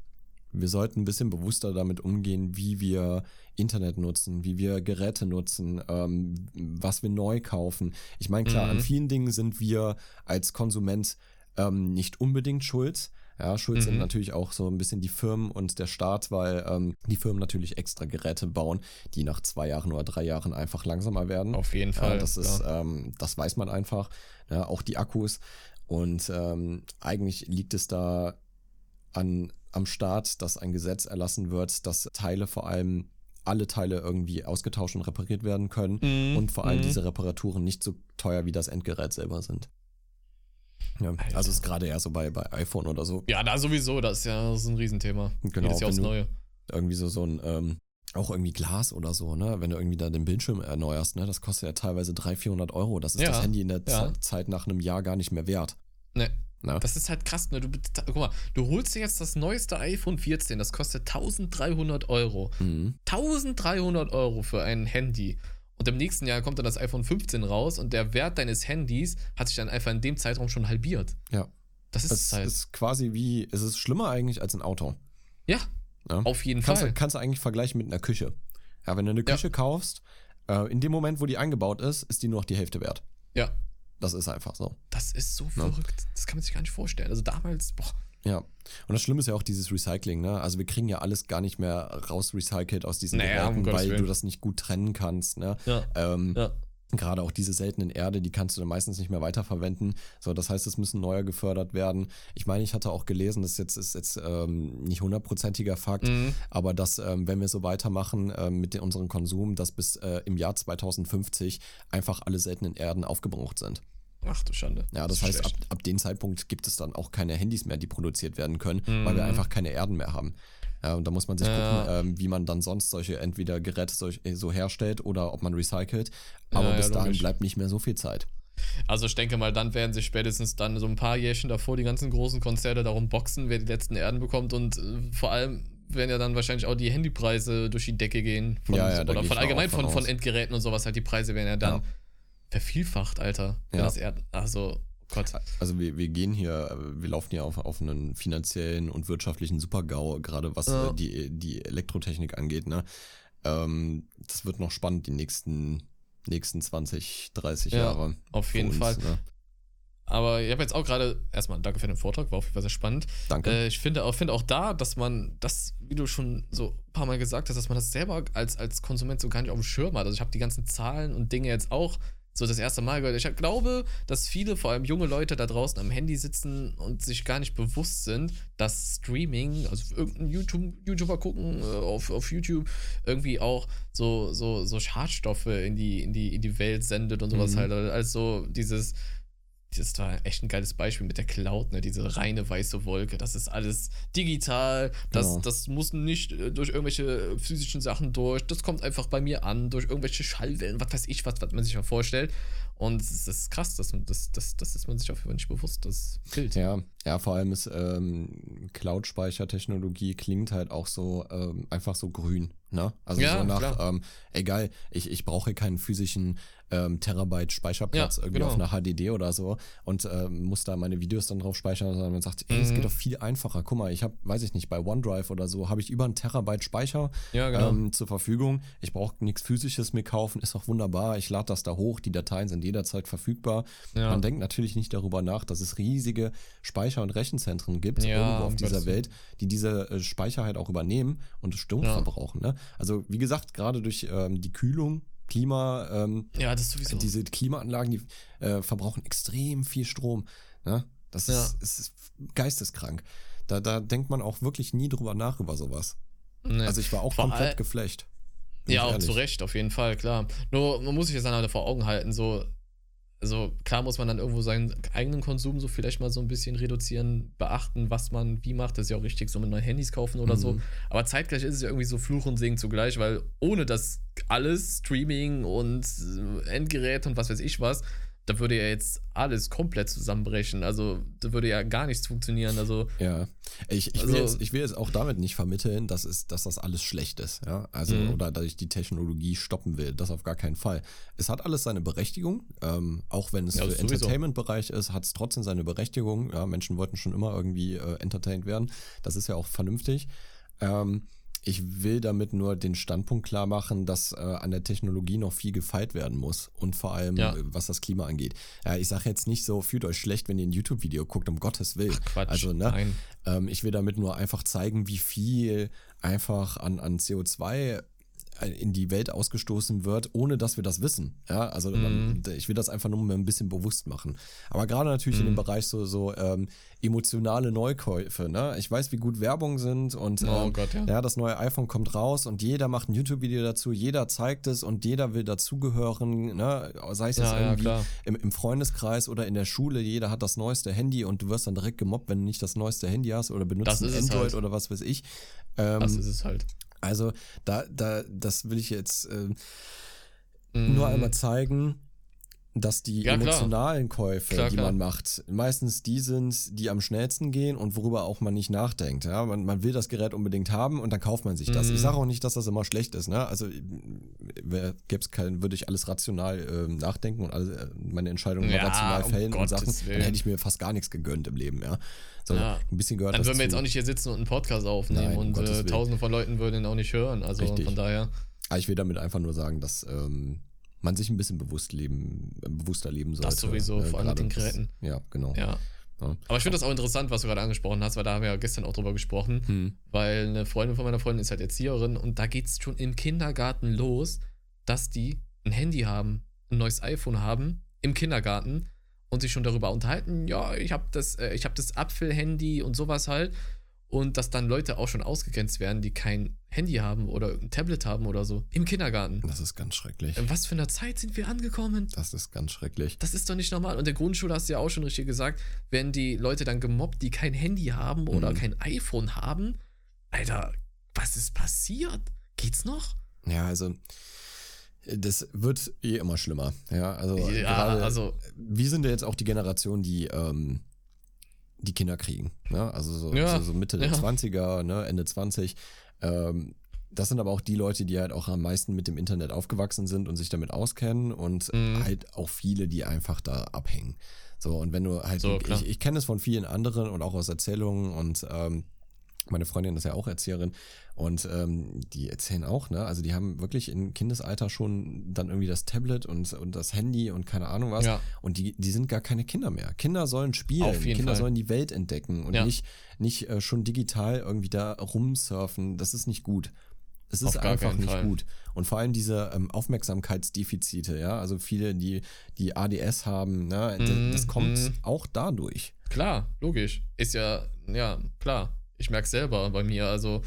[SPEAKER 2] wir sollten ein bisschen bewusster damit umgehen, wie wir Internet nutzen, wie wir Geräte nutzen, ähm, was wir neu kaufen. Ich meine, klar, an
[SPEAKER 1] Mhm.
[SPEAKER 2] vielen Dingen sind wir als Konsument ähm, nicht unbedingt schuld. Ja, schuld sind
[SPEAKER 1] Mhm.
[SPEAKER 2] natürlich auch so ein bisschen die Firmen und der Staat, weil ähm, die Firmen natürlich extra Geräte bauen, die nach zwei Jahren oder drei Jahren einfach langsamer werden.
[SPEAKER 1] Auf jeden
[SPEAKER 2] Ja,
[SPEAKER 1] Fall.
[SPEAKER 2] das ist,
[SPEAKER 1] klar.
[SPEAKER 2] ähm, das weiß man einfach. Ja, auch die Akkus. Und ähm, eigentlich liegt es da an, am Staat, dass ein Gesetz erlassen wird, dass Teile vor allem alle Teile irgendwie ausgetauscht und repariert werden können
[SPEAKER 1] Mhm,
[SPEAKER 2] und vor allem
[SPEAKER 1] mhm.
[SPEAKER 2] diese Reparaturen nicht so teuer wie das Endgerät selber sind. Ja, also ist gerade eher so bei, bei iPhone oder so.
[SPEAKER 1] Ja, da sowieso, das ist ja das ist ein Riesenthema.
[SPEAKER 2] Genau,
[SPEAKER 1] Jedes Jahr aufs Neue.
[SPEAKER 2] irgendwie so, so ein, ähm, auch irgendwie Glas oder so, ne? Wenn du irgendwie da den Bildschirm erneuerst, ne? Das kostet ja teilweise 300, 400 Euro. Das ist
[SPEAKER 1] Ja,
[SPEAKER 2] das Handy in der
[SPEAKER 1] ja.
[SPEAKER 2] Ze- Zeit nach einem Jahr gar nicht mehr wert.
[SPEAKER 1] Ne,
[SPEAKER 2] Ne?
[SPEAKER 1] das ist halt krass, ne? Du, guck mal, du holst dir jetzt das neueste iPhone 14, das kostet 1300 Euro.
[SPEAKER 2] Mhm.
[SPEAKER 1] 1300 Euro für ein Handy. Und im nächsten Jahr kommt dann das iPhone 15 raus und der Wert deines Handys hat sich dann einfach in dem Zeitraum schon halbiert.
[SPEAKER 2] Ja.
[SPEAKER 1] Das ist
[SPEAKER 2] Es
[SPEAKER 1] halt.
[SPEAKER 2] ist quasi wie, es ist schlimmer eigentlich als ein Auto.
[SPEAKER 1] ja,
[SPEAKER 2] Ja?
[SPEAKER 1] auf jeden
[SPEAKER 2] Kannst,
[SPEAKER 1] Fall.
[SPEAKER 2] du, kannst du eigentlich vergleichen mit einer Küche. Ja, wenn du eine
[SPEAKER 1] Ja.
[SPEAKER 2] Küche kaufst, äh, in dem Moment, wo die eingebaut ist, ist die nur noch die Hälfte wert.
[SPEAKER 1] Ja,
[SPEAKER 2] Das ist einfach so.
[SPEAKER 1] das ist so
[SPEAKER 2] Ja.
[SPEAKER 1] verrückt. Das kann man sich gar nicht vorstellen. Also damals, boah.
[SPEAKER 2] Ja. Und das Schlimme ist ja auch dieses Recycling, ne? Also wir kriegen ja alles gar nicht mehr raus recycelt aus diesen
[SPEAKER 1] Naja, um
[SPEAKER 2] Geräten,
[SPEAKER 1] Gottes
[SPEAKER 2] weil
[SPEAKER 1] Willen.
[SPEAKER 2] du das nicht gut trennen kannst, ne?
[SPEAKER 1] Ja.
[SPEAKER 2] Ähm,
[SPEAKER 1] Ja.
[SPEAKER 2] Gerade auch diese seltenen Erde, die kannst du dann meistens nicht mehr weiterverwenden. So, das heißt, es müssen neue gefördert werden. Ich meine, ich hatte auch gelesen, das ist jetzt, ist jetzt ähm, nicht hundertprozentiger Fakt,
[SPEAKER 1] Mhm.
[SPEAKER 2] aber dass, ähm, wenn wir so weitermachen ähm, mit unserem Konsum, dass bis äh, im Jahr 2050 einfach alle seltenen Erden aufgebraucht sind.
[SPEAKER 1] Ach du Schande.
[SPEAKER 2] Ja, das
[SPEAKER 1] ist
[SPEAKER 2] heißt, ab, ab dem Zeitpunkt gibt es dann auch keine Handys mehr, die produziert werden können,
[SPEAKER 1] Mhm.
[SPEAKER 2] weil wir einfach keine Erden mehr haben. Ja, und da muss man sich
[SPEAKER 1] Ja.
[SPEAKER 2] gucken, ähm, wie man dann sonst solche entweder Geräte solch, äh, so herstellt oder ob man recycelt. Aber
[SPEAKER 1] Ja,
[SPEAKER 2] bis dahin
[SPEAKER 1] logisch.
[SPEAKER 2] bleibt nicht mehr so viel Zeit.
[SPEAKER 1] Also ich denke mal, dann werden sich spätestens dann so ein paar Jährchen davor die ganzen großen Konzerne darum boxen, wer die letzten Erden bekommt und äh, vor allem werden ja dann wahrscheinlich auch die Handypreise durch die Decke gehen. Von,
[SPEAKER 2] Ja, ja,
[SPEAKER 1] oder von allgemein
[SPEAKER 2] von
[SPEAKER 1] von. Endgeräten und sowas halt. Die Preise werden ja dann. Vervielfacht, Alter.
[SPEAKER 2] Ja.
[SPEAKER 1] Erden, also, Gott.
[SPEAKER 2] Also wir, wir gehen hier, wir laufen hier auf, auf einen finanziellen und wirtschaftlichen Super-GAU, gerade was
[SPEAKER 1] Ja.
[SPEAKER 2] äh, die, die Elektrotechnik angeht. Ne? Ähm, das wird noch spannend die nächsten nächsten 20, 30
[SPEAKER 1] Ja,
[SPEAKER 2] Jahre.
[SPEAKER 1] auf jeden
[SPEAKER 2] uns,
[SPEAKER 1] Fall.
[SPEAKER 2] Ne?
[SPEAKER 1] Aber ich habe jetzt auch gerade, erstmal danke für den Vortrag, war auf jeden Fall sehr spannend.
[SPEAKER 2] Danke.
[SPEAKER 1] Äh, ich finde auch, finde auch da, dass man das, wie du schon so ein paar Mal gesagt hast, dass man das selber als, als Konsument so gar nicht auf dem Schirm hat. Also ich habe die ganzen Zahlen und Dinge jetzt auch so das erste Mal gehört. Ich hab- glaube, dass viele, vor allem junge Leute da draußen am Handy sitzen und sich gar nicht bewusst sind, dass Streaming, also irgendein YouTube, YouTuber gucken äh, auf, auf YouTube, irgendwie auch so, so, so Schadstoffe in die, in, die, in die Welt sendet und sowas
[SPEAKER 2] Mhm.
[SPEAKER 1] halt. Also dieses, das war echt ein geiles Beispiel mit der Cloud, ne? diese reine weiße Wolke. Das ist alles digital. Das,
[SPEAKER 2] Genau.
[SPEAKER 1] das muss nicht äh, durch irgendwelche physischen Sachen durch. Das kommt einfach bei mir an, durch irgendwelche Schallwellen, was weiß ich, was, was man sich mal vorstellt. Und es ist krass, man, das, das, das ist man sich auf jeden Fall nicht bewusst. Das gilt.
[SPEAKER 2] Ja, ja, vor allem ist ähm, Cloud-Speichertechnologie klingt halt auch so ähm, einfach so grün, ne? Also
[SPEAKER 1] Ja,
[SPEAKER 2] so nach, ähm, egal, ich, ich brauche keinen physischen ähm, Terabyte Speicherplatz
[SPEAKER 1] Ja,
[SPEAKER 2] irgendwie
[SPEAKER 1] genau.
[SPEAKER 2] auf einer HDD oder so und ähm, muss da meine Videos dann drauf speichern, sondern man sagt, ey, es
[SPEAKER 1] Mhm.
[SPEAKER 2] geht doch viel einfacher. Guck mal, ich habe, weiß ich nicht, bei OneDrive oder so habe ich über einen Terabyte Speicher
[SPEAKER 1] Ja, genau.
[SPEAKER 2] ähm, zur Verfügung. Ich brauche nichts physisches mehr kaufen, ist doch wunderbar. Ich lade das da hoch, die Dateien sind jederzeit verfügbar.
[SPEAKER 1] Ja.
[SPEAKER 2] Man denkt natürlich nicht darüber nach, dass es riesige Speicher- und Rechenzentren gibt irgendwo auf dieser Welt, die diese äh, Speicher halt auch übernehmen und Strom verbrauchen. Ne? Also wie gesagt, gerade durch ähm, die Kühlung, Klima, ähm,
[SPEAKER 1] ja, das sowieso.
[SPEAKER 2] diese Klimaanlagen, die äh, verbrauchen extrem viel Strom. Ne? Das
[SPEAKER 1] Ja.
[SPEAKER 2] ist, ist geisteskrank. Da, da denkt man auch wirklich nie drüber nach über sowas.
[SPEAKER 1] Nee.
[SPEAKER 2] Also ich war auch
[SPEAKER 1] Vor
[SPEAKER 2] komplett geflecht.
[SPEAKER 1] Ja, auch zu Recht, auf jeden Fall, klar. Nur, man muss sich das dann halt vor Augen halten, so, also klar muss man dann irgendwo seinen eigenen Konsum so vielleicht mal so ein bisschen reduzieren, beachten, was man wie macht, das ist ja auch richtig, so mit neuen Handys kaufen oder so.
[SPEAKER 2] Mhm.
[SPEAKER 1] Aber zeitgleich ist es ja irgendwie so Fluch und Segen zugleich, weil ohne das alles, Streaming und Endgerät und was weiß ich was, da würde ja jetzt alles komplett zusammenbrechen. Also da würde ja gar nichts funktionieren. Also
[SPEAKER 2] Ja, ich, ich,
[SPEAKER 1] Also-
[SPEAKER 2] will jetzt, ich will jetzt auch damit nicht vermitteln, dass, es, dass das alles schlecht ist, ja. Also,
[SPEAKER 1] Mhm.
[SPEAKER 2] oder dass ich die Technologie stoppen will. Das auf gar keinen Fall. Es hat alles seine Berechtigung. Ähm, auch wenn es
[SPEAKER 1] Ja,
[SPEAKER 2] für. Entertainment-Bereich ist, hat es trotzdem seine Berechtigung. Ja, Menschen wollten schon immer irgendwie äh, entertained werden. Das ist ja auch vernünftig. Ähm, ich will damit nur den Standpunkt klar machen, dass äh, an der Technologie noch viel gefeilt werden muss. Und vor allem,
[SPEAKER 1] Ja.
[SPEAKER 2] äh, was das Klima angeht. Ja, ich sage jetzt nicht so, fühlt euch schlecht, wenn ihr ein YouTube-Video guckt, um Gottes Willen.
[SPEAKER 1] Quatsch.
[SPEAKER 2] Also, ne?
[SPEAKER 1] Nein.
[SPEAKER 2] Ähm, ich will damit nur einfach zeigen, wie viel einfach an, an CO2 in die Welt ausgestoßen wird, ohne dass wir das wissen. Ja, also man, ich will das einfach nur mal ein bisschen bewusst machen. Aber gerade natürlich in dem Bereich so, so ähm, emotionale Neukäufe. Ne? Ich weiß, wie gut Werbung sind und
[SPEAKER 1] Oh
[SPEAKER 2] ähm,
[SPEAKER 1] Gott, ja.
[SPEAKER 2] ja, das neue iPhone kommt raus und jeder macht ein YouTube-Video dazu, jeder zeigt es und jeder will dazugehören, ne? sei es jetzt
[SPEAKER 1] Ja, ja,
[SPEAKER 2] irgendwie
[SPEAKER 1] klar.
[SPEAKER 2] im, im Freundeskreis oder in der Schule, jeder hat das neueste Handy und du wirst dann direkt gemobbt, wenn du nicht das neueste Handy hast oder benutzt Android
[SPEAKER 1] halt.
[SPEAKER 2] oder was weiß ich. Ähm,
[SPEAKER 1] Das ist es halt.
[SPEAKER 2] Also da, da, das will ich jetzt äh,
[SPEAKER 1] Mhm.
[SPEAKER 2] nur einmal zeigen, dass die
[SPEAKER 1] Ja, klar.
[SPEAKER 2] emotionalen Käufe,
[SPEAKER 1] Klar,
[SPEAKER 2] die
[SPEAKER 1] klar.
[SPEAKER 2] man macht, meistens die sind, die am schnellsten gehen und worüber auch man nicht nachdenkt. Ja? Man, man will das Gerät unbedingt haben und dann kauft man sich das.
[SPEAKER 1] Mhm.
[SPEAKER 2] Ich sage auch nicht, dass das immer schlecht ist. Ne? Also gäbe es keinen, würde ich alles rational ähm, nachdenken und alle, äh, meine Entscheidungen
[SPEAKER 1] Ja,
[SPEAKER 2] rational
[SPEAKER 1] um
[SPEAKER 2] fällen und
[SPEAKER 1] Gottes
[SPEAKER 2] Sachen, dann hätte ich mir fast gar nichts gegönnt im Leben. Ja? So,
[SPEAKER 1] Ja.
[SPEAKER 2] ein bisschen gehört
[SPEAKER 1] Dann
[SPEAKER 2] das
[SPEAKER 1] würden wir jetzt auch nicht hier sitzen und einen Podcast aufnehmen
[SPEAKER 2] Nein,
[SPEAKER 1] und äh, tausende von Leuten würden ihn auch nicht hören. Also
[SPEAKER 2] Richtig.
[SPEAKER 1] von daher.
[SPEAKER 2] Aber ich will damit einfach nur sagen, dass ähm, man sich ein bisschen bewusst leben, äh, bewusster leben sollte.
[SPEAKER 1] Das sowieso, vor allem mit den
[SPEAKER 2] das-
[SPEAKER 1] Geräten.
[SPEAKER 2] Ja, genau.
[SPEAKER 1] Ja.
[SPEAKER 2] Ja.
[SPEAKER 1] Aber ich finde das auch interessant, was du gerade angesprochen hast, weil da haben wir ja gestern auch drüber gesprochen.
[SPEAKER 2] Hm.
[SPEAKER 1] Weil eine Freundin von meiner Freundin ist halt Erzieherin und da geht es schon im Kindergarten los, dass die ein Handy haben, ein neues iPhone haben im Kindergarten und sich schon darüber unterhalten, ja, ich habe das, äh, ich habe das Apfel-Handy und sowas halt. Und dass dann Leute auch schon ausgegrenzt werden, die kein Handy haben oder ein Tablet haben oder so. Im Kindergarten.
[SPEAKER 2] Das ist ganz schrecklich.
[SPEAKER 1] In was für einer Zeit sind wir angekommen?
[SPEAKER 2] Das ist ganz schrecklich.
[SPEAKER 1] Das ist doch nicht normal. Und in der Grundschule hast du ja auch schon richtig gesagt, werden die Leute dann gemobbt, die kein Handy haben oder
[SPEAKER 2] Mhm.
[SPEAKER 1] kein iPhone haben. Alter, was ist passiert? Geht's noch?
[SPEAKER 2] Ja, also das wird eh immer schlimmer. Ja, also
[SPEAKER 1] Ja,
[SPEAKER 2] gerade,
[SPEAKER 1] also-
[SPEAKER 2] wir sind ja jetzt auch die Generation, die ähm, die Kinder kriegen. Ne? Also so,
[SPEAKER 1] Ja,
[SPEAKER 2] so, so Mitte der
[SPEAKER 1] ja.
[SPEAKER 2] 20er, ne? Ende 20. Ähm, das sind aber auch die Leute, die halt auch am meisten mit dem Internet aufgewachsen sind und sich damit auskennen und
[SPEAKER 1] Mhm.
[SPEAKER 2] halt auch viele, die einfach da abhängen. So, und wenn du halt,
[SPEAKER 1] So,
[SPEAKER 2] ich, ich kenne es von vielen anderen und auch aus Erzählungen und ähm, Meine Freundin ist ja auch Erzieherin und ähm, die erzählen auch, ne? Also die haben wirklich im Kindesalter schon dann irgendwie das Tablet und, und das Handy und keine Ahnung was.
[SPEAKER 1] Ja.
[SPEAKER 2] Und die, die sind gar keine Kinder mehr. Kinder sollen spielen, Kinder
[SPEAKER 1] Fall.
[SPEAKER 2] sollen die Welt entdecken und
[SPEAKER 1] Ja.
[SPEAKER 2] nicht, nicht äh, schon digital irgendwie da rumsurfen. Das ist nicht gut. Es ist einfach nicht
[SPEAKER 1] Fall.
[SPEAKER 2] gut. Und vor allem diese ähm, Aufmerksamkeitsdefizite, ja, also viele, die, die ADS haben, ne, das,
[SPEAKER 1] Mhm,
[SPEAKER 2] das kommt
[SPEAKER 1] mhm.
[SPEAKER 2] auch dadurch.
[SPEAKER 1] Klar, logisch. Ist ja, ja, klar. Ich merke selber bei mir, also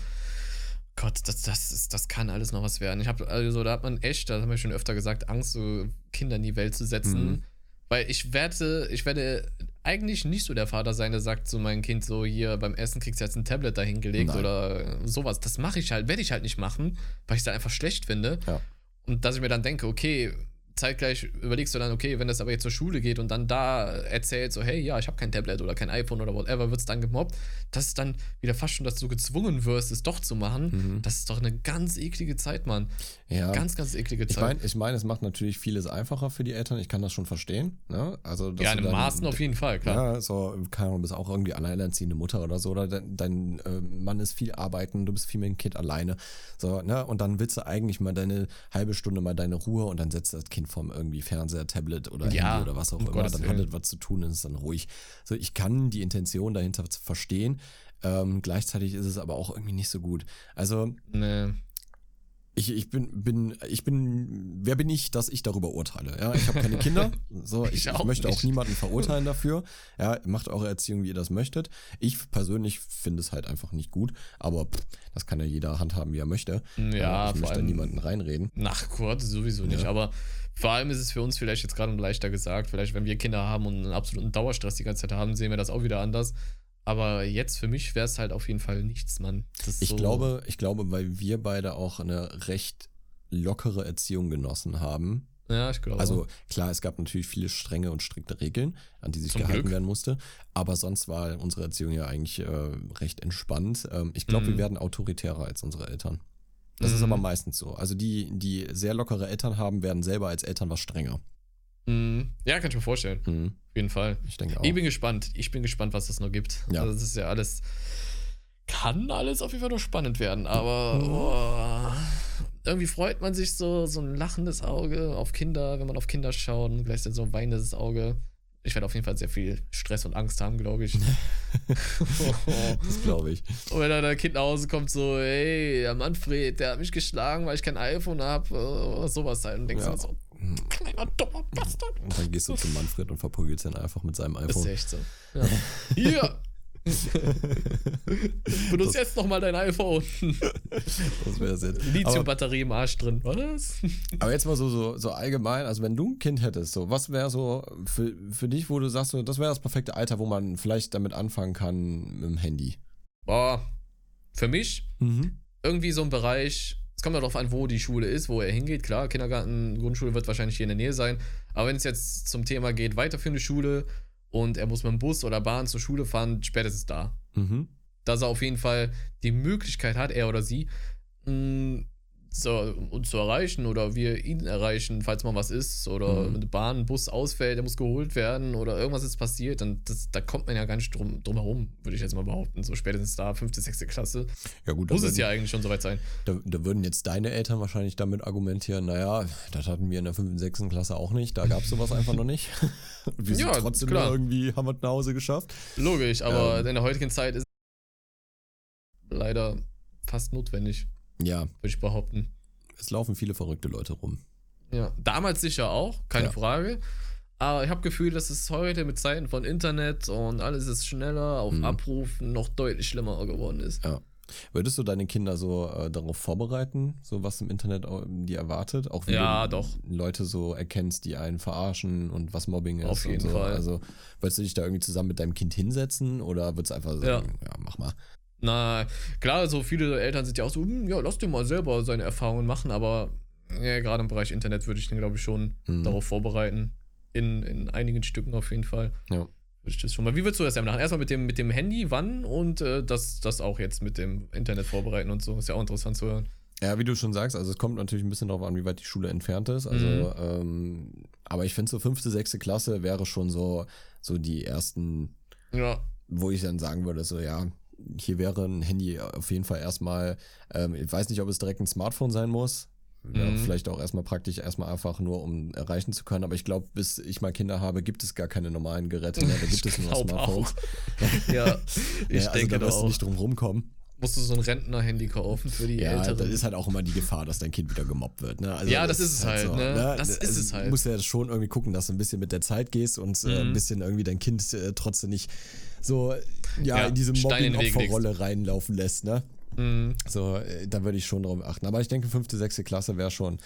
[SPEAKER 1] Gott, das, das, ist, das kann alles noch was werden. Ich habe, also da hat man echt, das haben wir schon öfter gesagt, Angst, so Kinder in die Welt zu setzen.
[SPEAKER 2] Mhm.
[SPEAKER 1] Weil ich werde, ich werde eigentlich nicht so der Vater sein, der sagt zu meinem Kind so, hier beim Essen kriegst du jetzt ein Tablet dahingelegt
[SPEAKER 2] Nein.
[SPEAKER 1] oder sowas. Das mache ich halt, werde ich halt nicht machen, weil ich es da einfach schlecht finde.
[SPEAKER 2] Ja.
[SPEAKER 1] Und dass ich mir dann denke, okay, zeitgleich überlegst du dann, okay, wenn das aber jetzt zur Schule geht und dann da erzählt, so, hey, ja, ich habe kein Tablet oder kein iPhone oder whatever, wird es dann gemobbt, dass es dann wieder fast schon, dass du gezwungen wirst, es doch zu machen.
[SPEAKER 2] Mhm.
[SPEAKER 1] Das ist doch eine ganz eklige Zeit, Mann.
[SPEAKER 2] Ja.
[SPEAKER 1] Ganz, ganz eklige
[SPEAKER 2] Ich
[SPEAKER 1] Zeit.
[SPEAKER 2] meine, ich mein, es macht natürlich vieles einfacher für die Eltern. Ich kann das schon verstehen. Ne? Also,
[SPEAKER 1] ja, in Maßen auf jeden Fall, klar.
[SPEAKER 2] Ja, so, keine Ahnung, du bist auch irgendwie alleinerziehende Mutter oder so, oder dein, dein äh, Mann ist viel arbeiten, du bist viel mit dem Kind alleine. So, ne? Und dann willst du eigentlich mal deine halbe Stunde mal deine Ruhe und dann setzt das Kind vorm irgendwie Fernseher, Tablet oder
[SPEAKER 1] Ja,
[SPEAKER 2] Handy oder was auch
[SPEAKER 1] um
[SPEAKER 2] immer.
[SPEAKER 1] Gottes
[SPEAKER 2] dann hat was zu tun und ist dann ruhig. So, ich kann die Intention dahinter zu verstehen. Ähm, gleichzeitig ist es aber auch irgendwie nicht so gut. Also,
[SPEAKER 1] Nee.
[SPEAKER 2] Ich, ich bin, bin, ich bin, wer bin ich, dass ich darüber urteile? Ja, ich habe keine Kinder. [LAUGHS] So, ich,
[SPEAKER 1] Ich
[SPEAKER 2] ich,
[SPEAKER 1] auch
[SPEAKER 2] möchte
[SPEAKER 1] nicht.
[SPEAKER 2] auch niemanden verurteilen dafür. Ja, macht eure Erziehung, wie ihr das möchtet. Ich persönlich finde es halt einfach nicht gut, aber pff, das kann ja jeder handhaben, wie er möchte.
[SPEAKER 1] Ja,
[SPEAKER 2] ich möchte
[SPEAKER 1] allem-
[SPEAKER 2] niemanden reinreden.
[SPEAKER 1] Nach Gott, sowieso nicht.
[SPEAKER 2] Ja.
[SPEAKER 1] Aber vor allem ist es für uns vielleicht jetzt gerade leichter gesagt. Vielleicht, wenn wir Kinder haben und einen absoluten Dauerstress die ganze Zeit haben, sehen wir das auch wieder anders. Aber jetzt für mich wäre es halt auf jeden Fall nichts, Mann. Ist
[SPEAKER 2] Ich
[SPEAKER 1] so,
[SPEAKER 2] glaube, ich glaube, weil wir beide auch eine recht lockere Erziehung genossen haben.
[SPEAKER 1] Ja, ich glaube.
[SPEAKER 2] Also klar, es gab natürlich viele strenge und strikte Regeln, an die sich
[SPEAKER 1] Zum
[SPEAKER 2] gehalten
[SPEAKER 1] Glück.
[SPEAKER 2] werden musste. Aber sonst war unsere Erziehung ja eigentlich äh, recht entspannt. Ähm, ich glaube,
[SPEAKER 1] Mhm.
[SPEAKER 2] wir werden autoritärer als unsere Eltern. Das ist
[SPEAKER 1] Mhm.
[SPEAKER 2] aber meistens so. Also die, die sehr lockere Eltern haben, werden selber als Eltern was strenger.
[SPEAKER 1] Mhm. Ja, kann ich mir vorstellen.
[SPEAKER 2] Mhm.
[SPEAKER 1] Auf jeden Fall.
[SPEAKER 2] Ich denke auch.
[SPEAKER 1] Ich bin gespannt. Ich bin gespannt, was das noch gibt.
[SPEAKER 2] Ja.
[SPEAKER 1] Also das ist ja alles. Kann alles auf jeden Fall noch spannend werden, aber
[SPEAKER 2] Mhm.
[SPEAKER 1] oh, irgendwie freut man sich so, so ein lachendes Auge auf Kinder, wenn man auf Kinder schaut und gleichzeitig so ein weinendes Auge. Ich werde auf jeden Fall sehr viel Stress und Angst haben, glaube ich. [LAUGHS]
[SPEAKER 2] Das glaube ich. [LAUGHS]
[SPEAKER 1] Und wenn dann ein Kind nach Hause kommt, so, hey, der Manfred, der hat mich geschlagen, weil ich kein iPhone habe, sowas halt. Und denkst
[SPEAKER 2] Ja.
[SPEAKER 1] du so, kleiner dummer Bastard.
[SPEAKER 2] Und dann gehst du zu Manfred und verprügelst ihn einfach mit seinem
[SPEAKER 1] Das ist
[SPEAKER 2] iPhone.
[SPEAKER 1] echt so. Ja. Hier! [LAUGHS] Benutz jetzt nochmal dein iPhone.
[SPEAKER 2] Das wäre jetzt. Aber,
[SPEAKER 1] Lithium-Batterie im Arsch drin. Was?
[SPEAKER 2] aber jetzt mal so, so, so allgemein, also wenn du ein Kind hättest, so, was wäre so für, für dich, wo du sagst, so, das wäre das perfekte Alter, wo man vielleicht damit anfangen kann mit dem Handy?
[SPEAKER 1] Boah. Für mich
[SPEAKER 2] Mhm.
[SPEAKER 1] irgendwie so ein Bereich. Es kommt ja darauf an, wo die Schule ist, wo er hingeht. Klar, Kindergarten, Grundschule wird wahrscheinlich hier in der Nähe sein. Aber wenn es jetzt zum Thema geht, weiterführende Schule und er muss mit dem Bus oder Bahn zur Schule fahren, spätestens da.
[SPEAKER 2] Mhm.
[SPEAKER 1] dass er auf jeden Fall die Möglichkeit hat, er oder sie, mh, so, uns zu erreichen oder wir ihn erreichen, falls mal was ist oder
[SPEAKER 2] Mhm.
[SPEAKER 1] eine Bahn, ein Bus ausfällt, der muss geholt werden oder irgendwas ist passiert, dann das, da kommt man ja gar nicht drum, drum herum, würde ich jetzt mal behaupten. So spätestens da, fünfte, sechste Klasse,
[SPEAKER 2] Ja gut,
[SPEAKER 1] muss es
[SPEAKER 2] würden,
[SPEAKER 1] ja eigentlich schon soweit sein.
[SPEAKER 2] da, da würden jetzt deine Eltern wahrscheinlich damit argumentieren, naja, das hatten wir in der 5. und 6. Klasse auch nicht, da gab es sowas einfach noch nicht. [LAUGHS] Wir sind
[SPEAKER 1] Ja,
[SPEAKER 2] trotzdem
[SPEAKER 1] klar.
[SPEAKER 2] irgendwie, haben wir es nach Hause geschafft.
[SPEAKER 1] Logisch, aber
[SPEAKER 2] Ähm.
[SPEAKER 1] in der heutigen Zeit ist leider fast notwendig,
[SPEAKER 2] Ja,
[SPEAKER 1] würde ich behaupten.
[SPEAKER 2] es laufen viele verrückte Leute rum.
[SPEAKER 1] Ja, damals sicher auch, keine
[SPEAKER 2] Ja.
[SPEAKER 1] Frage. Aber ich habe Gefühl, dass es heute mit Zeiten von Internet und alles ist schneller, auf
[SPEAKER 2] Mhm.
[SPEAKER 1] Abruf noch deutlich schlimmer geworden ist.
[SPEAKER 2] Ja. Würdest du deine Kinder so äh, darauf vorbereiten, so was im Internet au- die erwartet? Auch wie
[SPEAKER 1] Ja,
[SPEAKER 2] du
[SPEAKER 1] doch.
[SPEAKER 2] Leute so erkennst, die einen verarschen und was Mobbing ist.
[SPEAKER 1] Auf jeden
[SPEAKER 2] so.
[SPEAKER 1] Fall.
[SPEAKER 2] Also würdest du dich da irgendwie zusammen mit deinem Kind hinsetzen oder würdest du einfach sagen, ja, mach mal.
[SPEAKER 1] Na, klar, so viele Eltern sind ja auch so, hm, ja, lass dir mal selber seine Erfahrungen machen, aber ja, gerade im Bereich Internet würde ich den, glaube ich, schon
[SPEAKER 2] Mhm.
[SPEAKER 1] darauf vorbereiten. In, in einigen Stücken auf jeden Fall.
[SPEAKER 2] Ja.
[SPEAKER 1] Würde ich das schon mal. Wie würdest du das denn machen? Erstmal mit dem, mit dem Handy, wann und äh, das, das auch jetzt mit dem Internet vorbereiten und so. Ist ja auch interessant zu hören.
[SPEAKER 2] Ja, wie du schon sagst, also es kommt natürlich ein bisschen darauf an, wie weit die Schule entfernt ist. Also,
[SPEAKER 1] Mhm.
[SPEAKER 2] ähm, aber ich finde so fünfte, sechste Klasse wäre schon so, so die ersten,
[SPEAKER 1] Ja,
[SPEAKER 2] wo ich dann sagen würde, so ja, hier wäre ein Handy auf jeden Fall erstmal, ähm, ich weiß nicht, ob es direkt ein Smartphone sein muss. Wäre
[SPEAKER 1] Mhm.
[SPEAKER 2] vielleicht auch erstmal praktisch, erstmal einfach nur, um erreichen zu können. Aber ich glaube, bis ich mal Kinder habe, gibt es gar keine normalen Geräte mehr. Da [LAUGHS] gibt es nur Smartphones.
[SPEAKER 1] Ja, [LAUGHS] ich
[SPEAKER 2] ja, also
[SPEAKER 1] denke
[SPEAKER 2] da wirst du nicht drum rumkommen.
[SPEAKER 1] Musst du so ein Rentner-Handy kaufen für die
[SPEAKER 2] Ja,
[SPEAKER 1] Älteren?
[SPEAKER 2] das ist halt auch immer die Gefahr, dass dein Kind wieder gemobbt wird. Ne? Also
[SPEAKER 1] Ja, das ist es halt, ne? Das ist
[SPEAKER 2] Also
[SPEAKER 1] es halt.
[SPEAKER 2] Du musst ja schon irgendwie gucken, dass du ein bisschen mit der Zeit gehst und äh, ein
[SPEAKER 1] Mhm.
[SPEAKER 2] bisschen irgendwie dein Kind äh, trotzdem nicht so ja,
[SPEAKER 1] Ja,
[SPEAKER 2] in diese Mobbing-Opferrolle reinlaufen lässt. Ne?
[SPEAKER 1] Mhm.
[SPEAKER 2] So, äh, da würde ich schon drauf achten. Aber ich denke, fünfte, sechste Klasse wäre schon,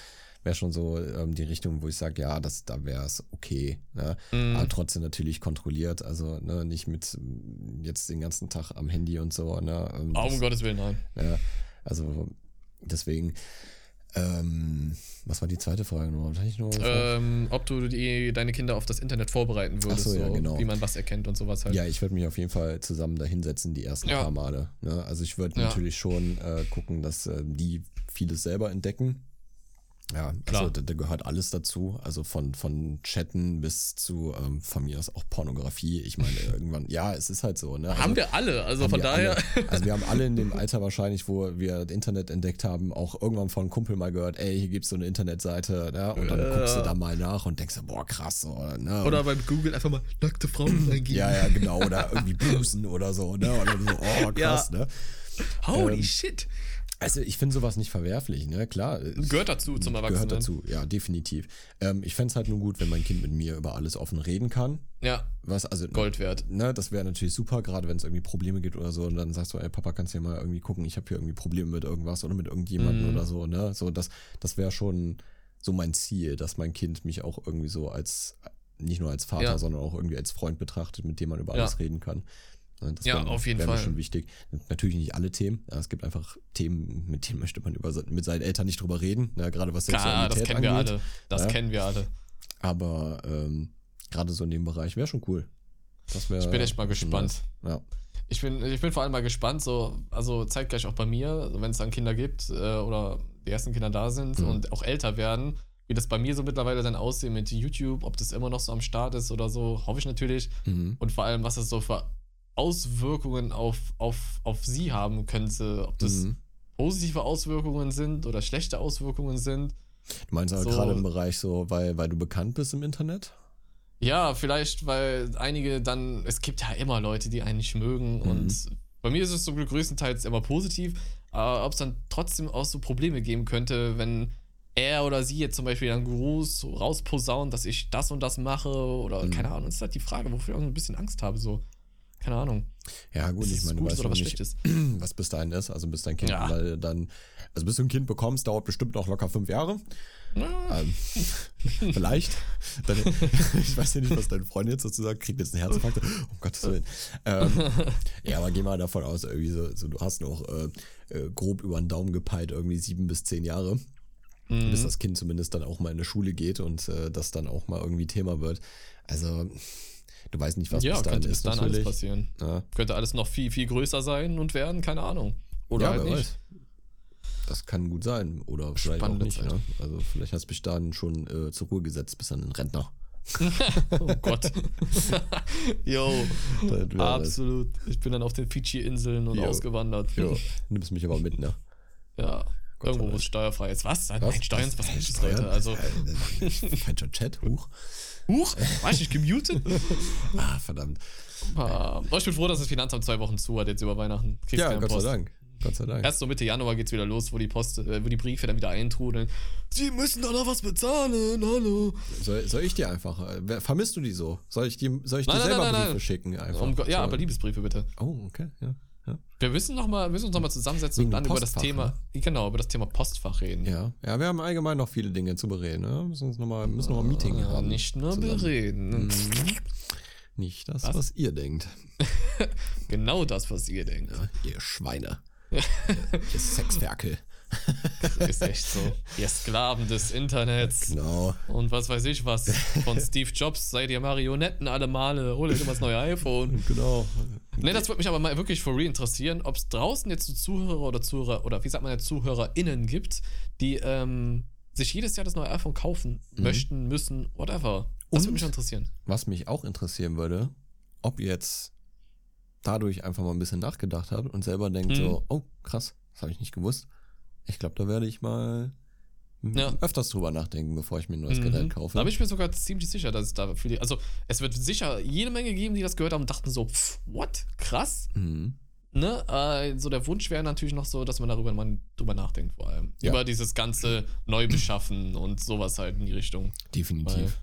[SPEAKER 2] wäre schon so ähm, die Richtung, wo ich sage, ja, das, da wäre es okay. Ne?
[SPEAKER 1] Mhm.
[SPEAKER 2] Aber trotzdem natürlich kontrolliert. Also ne, nicht mit ähm, jetzt den ganzen Tag am Handy und so. Ne? Ähm,
[SPEAKER 1] Oh,
[SPEAKER 2] das-
[SPEAKER 1] um Gottes Willen, nein.
[SPEAKER 2] ja, also deswegen, ähm, was war die zweite Frage noch? Hatte ich noch eine Frage?
[SPEAKER 1] Ähm, ob du die, deine Kinder auf das Internet vorbereiten würdest,
[SPEAKER 2] so, ja, genau.
[SPEAKER 1] wie man was erkennt und sowas halt.
[SPEAKER 2] ja, ich würde mich auf jeden Fall zusammen da hinsetzen, die ersten
[SPEAKER 1] Ja.
[SPEAKER 2] paar Male. Ne? Also ich würde
[SPEAKER 1] Ja.
[SPEAKER 2] natürlich schon äh, gucken, dass äh, die vieles selber entdecken. Ja,
[SPEAKER 1] Klar.
[SPEAKER 2] also da, da gehört alles dazu. Also von, von Chatten bis zu ähm, von mir aus auch Pornografie. Ich meine, [LAUGHS] irgendwann, ja, es ist halt so. Ne? Also,
[SPEAKER 1] haben wir alle, also von daher.
[SPEAKER 2] Alle, also wir haben alle in dem [LAUGHS] Alter wahrscheinlich, wo wir das Internet entdeckt haben, auch irgendwann von einem Kumpel mal gehört, ey, hier gibt's so eine Internetseite, ne? Und dann
[SPEAKER 1] Ja.
[SPEAKER 2] guckst du da mal nach und denkst, boah, krass, so, ne?
[SPEAKER 1] Oder beim Google einfach mal nackte Frauen [CLEARS THROAT] eingeben.
[SPEAKER 2] ja, ja, genau, oder [LAUGHS] irgendwie Busen oder so, ne? Oder so, oh, krass, ne?
[SPEAKER 1] Holy
[SPEAKER 2] Ähm,
[SPEAKER 1] shit.
[SPEAKER 2] Also ich finde sowas nicht verwerflich, ne? Klar.
[SPEAKER 1] Gehört dazu zum Erwachsenen.
[SPEAKER 2] Gehört dazu, ja, definitiv. Ähm, ich fände es halt nur gut, wenn mein Kind mit mir über alles offen reden kann.
[SPEAKER 1] Ja,
[SPEAKER 2] Was, also,
[SPEAKER 1] Gold wert.
[SPEAKER 2] ne, das wäre natürlich super, gerade wenn es irgendwie Probleme gibt oder so. Und dann sagst du, ey, Papa, kannst du ja mal irgendwie gucken, ich habe hier irgendwie Probleme mit irgendwas oder mit irgendjemandem
[SPEAKER 1] Mhm.
[SPEAKER 2] oder so, ne? So, das, das wäre schon so mein Ziel, dass mein Kind mich auch irgendwie so als, nicht nur als Vater,
[SPEAKER 1] Ja.
[SPEAKER 2] sondern auch irgendwie als Freund betrachtet, mit dem man über
[SPEAKER 1] Ja.
[SPEAKER 2] alles reden kann. Ne, Das
[SPEAKER 1] Ja,
[SPEAKER 2] wär-
[SPEAKER 1] auf jeden Fall.
[SPEAKER 2] schon wichtig. Natürlich nicht alle Themen. Ja, es gibt einfach Themen, mit denen möchte man über, mit seinen Eltern nicht drüber reden. Ne, gerade was
[SPEAKER 1] Klar,
[SPEAKER 2] Sexualität
[SPEAKER 1] das kennen wir
[SPEAKER 2] angeht.
[SPEAKER 1] alle. Das
[SPEAKER 2] Ja.
[SPEAKER 1] kennen wir alle.
[SPEAKER 2] Aber ähm, gerade so in dem Bereich wäre schon cool. Das wär
[SPEAKER 1] Ich bin echt mal gespannt.
[SPEAKER 2] nice. Ja.
[SPEAKER 1] Ich bin, ich bin vor allem mal gespannt, so, also zeitgleich auch bei mir, wenn es dann Kinder gibt äh, oder die ersten Kinder da sind
[SPEAKER 2] Mhm.
[SPEAKER 1] und auch älter werden, wie das bei mir so mittlerweile dann aussieht mit YouTube, ob das immer noch so am Start ist oder so, hoffe ich natürlich.
[SPEAKER 2] Mhm.
[SPEAKER 1] Und vor allem, was das so für Auswirkungen auf, auf, auf sie haben könnte, ob das
[SPEAKER 2] Mhm.
[SPEAKER 1] positive Auswirkungen sind oder schlechte Auswirkungen sind.
[SPEAKER 2] Du meinst aber
[SPEAKER 1] So-
[SPEAKER 2] gerade im Bereich so, weil, weil du bekannt bist im Internet?
[SPEAKER 1] Ja, vielleicht, weil einige dann, es gibt ja immer Leute, die einen nicht mögen
[SPEAKER 2] Mhm.
[SPEAKER 1] und bei mir ist es zum Glück größtenteils immer positiv, aber ob es dann trotzdem auch so Probleme geben könnte, wenn er oder sie jetzt zum Beispiel dann Gruß so rausposaunt, dass ich das und das mache oder
[SPEAKER 2] Mhm.
[SPEAKER 1] keine Ahnung, ist halt die Frage, wofür ich auch ein bisschen Angst habe, so. Keine Ahnung.
[SPEAKER 2] Ja, gut,
[SPEAKER 1] Ist
[SPEAKER 2] ich meine, du weißt noch
[SPEAKER 1] was
[SPEAKER 2] nicht, [CLEARS THROAT] was bis dahin ist. Also bis dein Kind
[SPEAKER 1] Ja.
[SPEAKER 2] mal dann, also bis du ein Kind bekommst, dauert bestimmt noch locker fünf Jahre.
[SPEAKER 1] Ja,
[SPEAKER 2] Ähm, [LAUGHS] vielleicht. Deine, [LAUGHS] ich weiß ja nicht, was deine Freundin jetzt sozusagen kriegt jetzt einen Herzinfarkt. Um Gottes Willen. Ähm, [LAUGHS] ja, aber geh mal davon aus, irgendwie so, so du hast noch äh, äh, grob über den Daumen gepeilt, irgendwie sieben bis zehn Jahre,
[SPEAKER 1] Mhm.
[SPEAKER 2] bis das Kind zumindest dann auch mal in eine Schule geht und äh, das dann auch mal irgendwie Thema wird. Also, du weißt nicht, was
[SPEAKER 1] ja
[SPEAKER 2] bis dahin
[SPEAKER 1] könnte
[SPEAKER 2] ist.
[SPEAKER 1] dann alles
[SPEAKER 2] natürlich.
[SPEAKER 1] passieren.
[SPEAKER 2] Ja,
[SPEAKER 1] Könnte alles noch viel, viel größer sein und werden, keine Ahnung. Oder
[SPEAKER 2] ja,
[SPEAKER 1] halt nicht.
[SPEAKER 2] weiß. Das kann gut sein. Oder vielleicht
[SPEAKER 1] Spannende
[SPEAKER 2] auch nicht. Ne? Also vielleicht hast du dich dann schon äh, zur Ruhe gesetzt, bis dann ein Rentner. [LAUGHS]
[SPEAKER 1] Oh Gott. [LAUGHS] Yo,
[SPEAKER 2] Das wär-
[SPEAKER 1] absolut. Ich bin dann auf den Fidschi-Inseln und
[SPEAKER 2] Jo.
[SPEAKER 1] ausgewandert.
[SPEAKER 2] Ja, [LAUGHS] nimmst mich aber mit, ne?
[SPEAKER 1] Ja.
[SPEAKER 2] Gott
[SPEAKER 1] Irgendwo, es steuerfrei ist. Was? Nein, Steuern ist was anderes,
[SPEAKER 2] Steuern?
[SPEAKER 1] Leute. Also,
[SPEAKER 2] Äh, Kein schon Chat, huch.
[SPEAKER 1] Huch, war ich nicht gemutet? [LAUGHS]
[SPEAKER 2] Ah, verdammt.
[SPEAKER 1] Ah, ich bin froh, dass das Finanzamt zwei Wochen zu hat jetzt über Weihnachten. Kriegst
[SPEAKER 2] Ja, Gott
[SPEAKER 1] Post.
[SPEAKER 2] sei Dank. Gott sei Dank.
[SPEAKER 1] Erst so Mitte Januar geht's wieder los, wo die Post, äh, wo die Briefe dann wieder eintrudeln. Sie müssen doch noch was bezahlen, hallo.
[SPEAKER 2] Soll, soll ich dir einfach, äh, vermisst du die so? Soll ich, die, soll ich dir
[SPEAKER 1] Nein, nein,
[SPEAKER 2] selber
[SPEAKER 1] nein, nein,
[SPEAKER 2] Briefe
[SPEAKER 1] nein.
[SPEAKER 2] schicken? Einfach?
[SPEAKER 1] Um, ja,
[SPEAKER 2] so.
[SPEAKER 1] aber Liebesbriefe bitte.
[SPEAKER 2] Oh, okay, ja.
[SPEAKER 1] Wir müssen, noch mal, müssen uns nochmal zusammensetzen
[SPEAKER 2] Wegen
[SPEAKER 1] und dann
[SPEAKER 2] dem
[SPEAKER 1] über das
[SPEAKER 2] Postfach,
[SPEAKER 1] Thema, genau, über das Thema Postfach reden.
[SPEAKER 2] Ja, ja, wir haben allgemein noch viele Dinge zu bereden. Ne? Müssen uns noch mal, müssen noch mal ein Meeting
[SPEAKER 1] Ja,
[SPEAKER 2] haben.
[SPEAKER 1] nicht nur
[SPEAKER 2] zusammen.
[SPEAKER 1] bereden.
[SPEAKER 2] Mhm. Nicht das,
[SPEAKER 1] Was?
[SPEAKER 2] was, ihr denkt. [LAUGHS]
[SPEAKER 1] Genau das, was ihr denkt.
[SPEAKER 2] Ja, ihr Schweine. [LAUGHS] ihr Sexwerkel. [LAUGHS]
[SPEAKER 1] Ist echt so. Ihr Sklaven des Internets.
[SPEAKER 2] Genau.
[SPEAKER 1] Und was weiß ich was. Von [LAUGHS] Steve Jobs seid ihr Marionetten alle Male. Hol euch immer das neue iPhone.
[SPEAKER 2] Genau.
[SPEAKER 1] Ne, das würde mich aber mal wirklich for real interessieren, ob es draußen jetzt so Zuhörer oder Zuhörer oder wie sagt man jetzt ZuhörerInnen gibt, die ähm, sich jedes Jahr das neue iPhone kaufen möchten, müssen, whatever. Das
[SPEAKER 2] Und?
[SPEAKER 1] würde mich interessieren.
[SPEAKER 2] Was mich auch interessieren würde, ob jetzt dadurch einfach mal ein bisschen nachgedacht hat und selber denkt
[SPEAKER 1] Mhm.
[SPEAKER 2] so, oh, krass, das habe ich nicht gewusst. Ich glaube, da werde ich mal
[SPEAKER 1] Ja.
[SPEAKER 2] öfters drüber nachdenken, bevor ich mir ein neues
[SPEAKER 1] Mhm.
[SPEAKER 2] Gerät kaufe.
[SPEAKER 1] Da bin ich mir sogar ziemlich sicher, dass es da viele. Also, es wird sicher jede Menge geben, die das gehört haben und dachten so, pff, what? Krass.
[SPEAKER 2] mhm.
[SPEAKER 1] Ne? Äh, so der Wunsch wäre natürlich noch so, dass man darüber mal drüber nachdenkt, vor allem.
[SPEAKER 2] Ja.
[SPEAKER 1] Über dieses ganze Neubeschaffen und sowas halt in die Richtung.
[SPEAKER 2] Definitiv.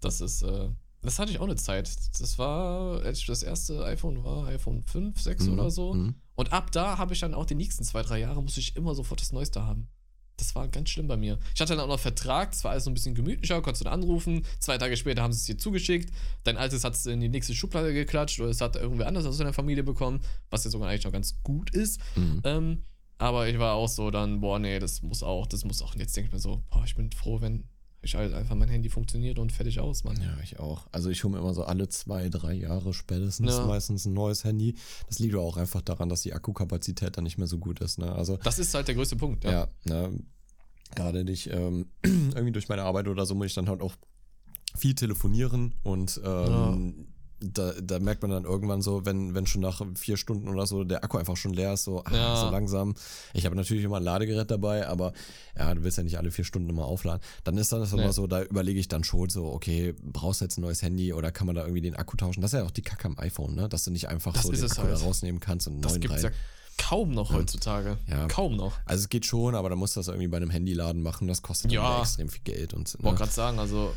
[SPEAKER 1] Das ist, äh, das hatte ich auch eine Zeit. Das war, als ich das erste iPhone war, iPhone 5, 6
[SPEAKER 2] Mhm.
[SPEAKER 1] oder so.
[SPEAKER 2] Mhm.
[SPEAKER 1] Und ab da habe ich dann auch die nächsten zwei, drei Jahre, musste ich immer sofort das Neueste haben. Das war ganz schlimm bei mir. Ich hatte dann auch noch Vertrag, das war alles so ein bisschen gemütlicher, konntest du dann anrufen. Zwei Tage später haben sie es dir zugeschickt. Dein altes hat es in die nächste Schublade geklatscht oder es hat irgendwer anders aus deiner Familie bekommen, was ja sogar eigentlich noch ganz gut ist.
[SPEAKER 2] Mhm.
[SPEAKER 1] Ähm, aber ich war auch so dann, boah, nee, das muss auch, das muss auch. Und jetzt denke ich mir so, boah, ich bin froh, wenn ich halt einfach mein Handy funktioniert und fertig aus, Mann.
[SPEAKER 2] Ja, ich auch. Also ich hole mir immer so alle zwei, drei Jahre spätestens
[SPEAKER 1] Ja.
[SPEAKER 2] meistens ein neues Handy. Das liegt auch einfach daran, dass die Akkukapazität dann nicht mehr so gut ist. Ne? Also
[SPEAKER 1] Das ist halt der größte Punkt, ja.
[SPEAKER 2] ja, ne? gerade nicht ähm, [CLEARS THROAT] irgendwie durch meine Arbeit oder so muss ich dann halt auch viel telefonieren und ähm, da, da merkt man dann irgendwann so, wenn, wenn schon nach vier Stunden oder so der Akku einfach schon leer ist, so, ah,
[SPEAKER 1] Ja.
[SPEAKER 2] so langsam. Ich habe natürlich immer ein Ladegerät dabei, aber ja, du willst ja nicht alle vier Stunden immer aufladen. Dann ist dann das immer
[SPEAKER 1] Nee.
[SPEAKER 2] so, da überlege ich dann schon so, okay, brauchst du jetzt ein neues Handy oder kann man da irgendwie den Akku tauschen? Das ist ja auch die Kacke am iPhone, ne? Dass du nicht einfach
[SPEAKER 1] Das
[SPEAKER 2] so den Akku
[SPEAKER 1] halt.
[SPEAKER 2] da rausnehmen kannst und einen
[SPEAKER 1] Das
[SPEAKER 2] neuen
[SPEAKER 1] gibt es
[SPEAKER 2] rein.
[SPEAKER 1] ja kaum noch heutzutage.
[SPEAKER 2] Ja.
[SPEAKER 1] Kaum noch.
[SPEAKER 2] Also es geht schon, aber dann musst du das irgendwie bei einem Handyladen machen. Das kostet
[SPEAKER 1] Ja.
[SPEAKER 2] extrem viel Geld. Und,
[SPEAKER 1] Wollte
[SPEAKER 2] ne?
[SPEAKER 1] gerade sagen, also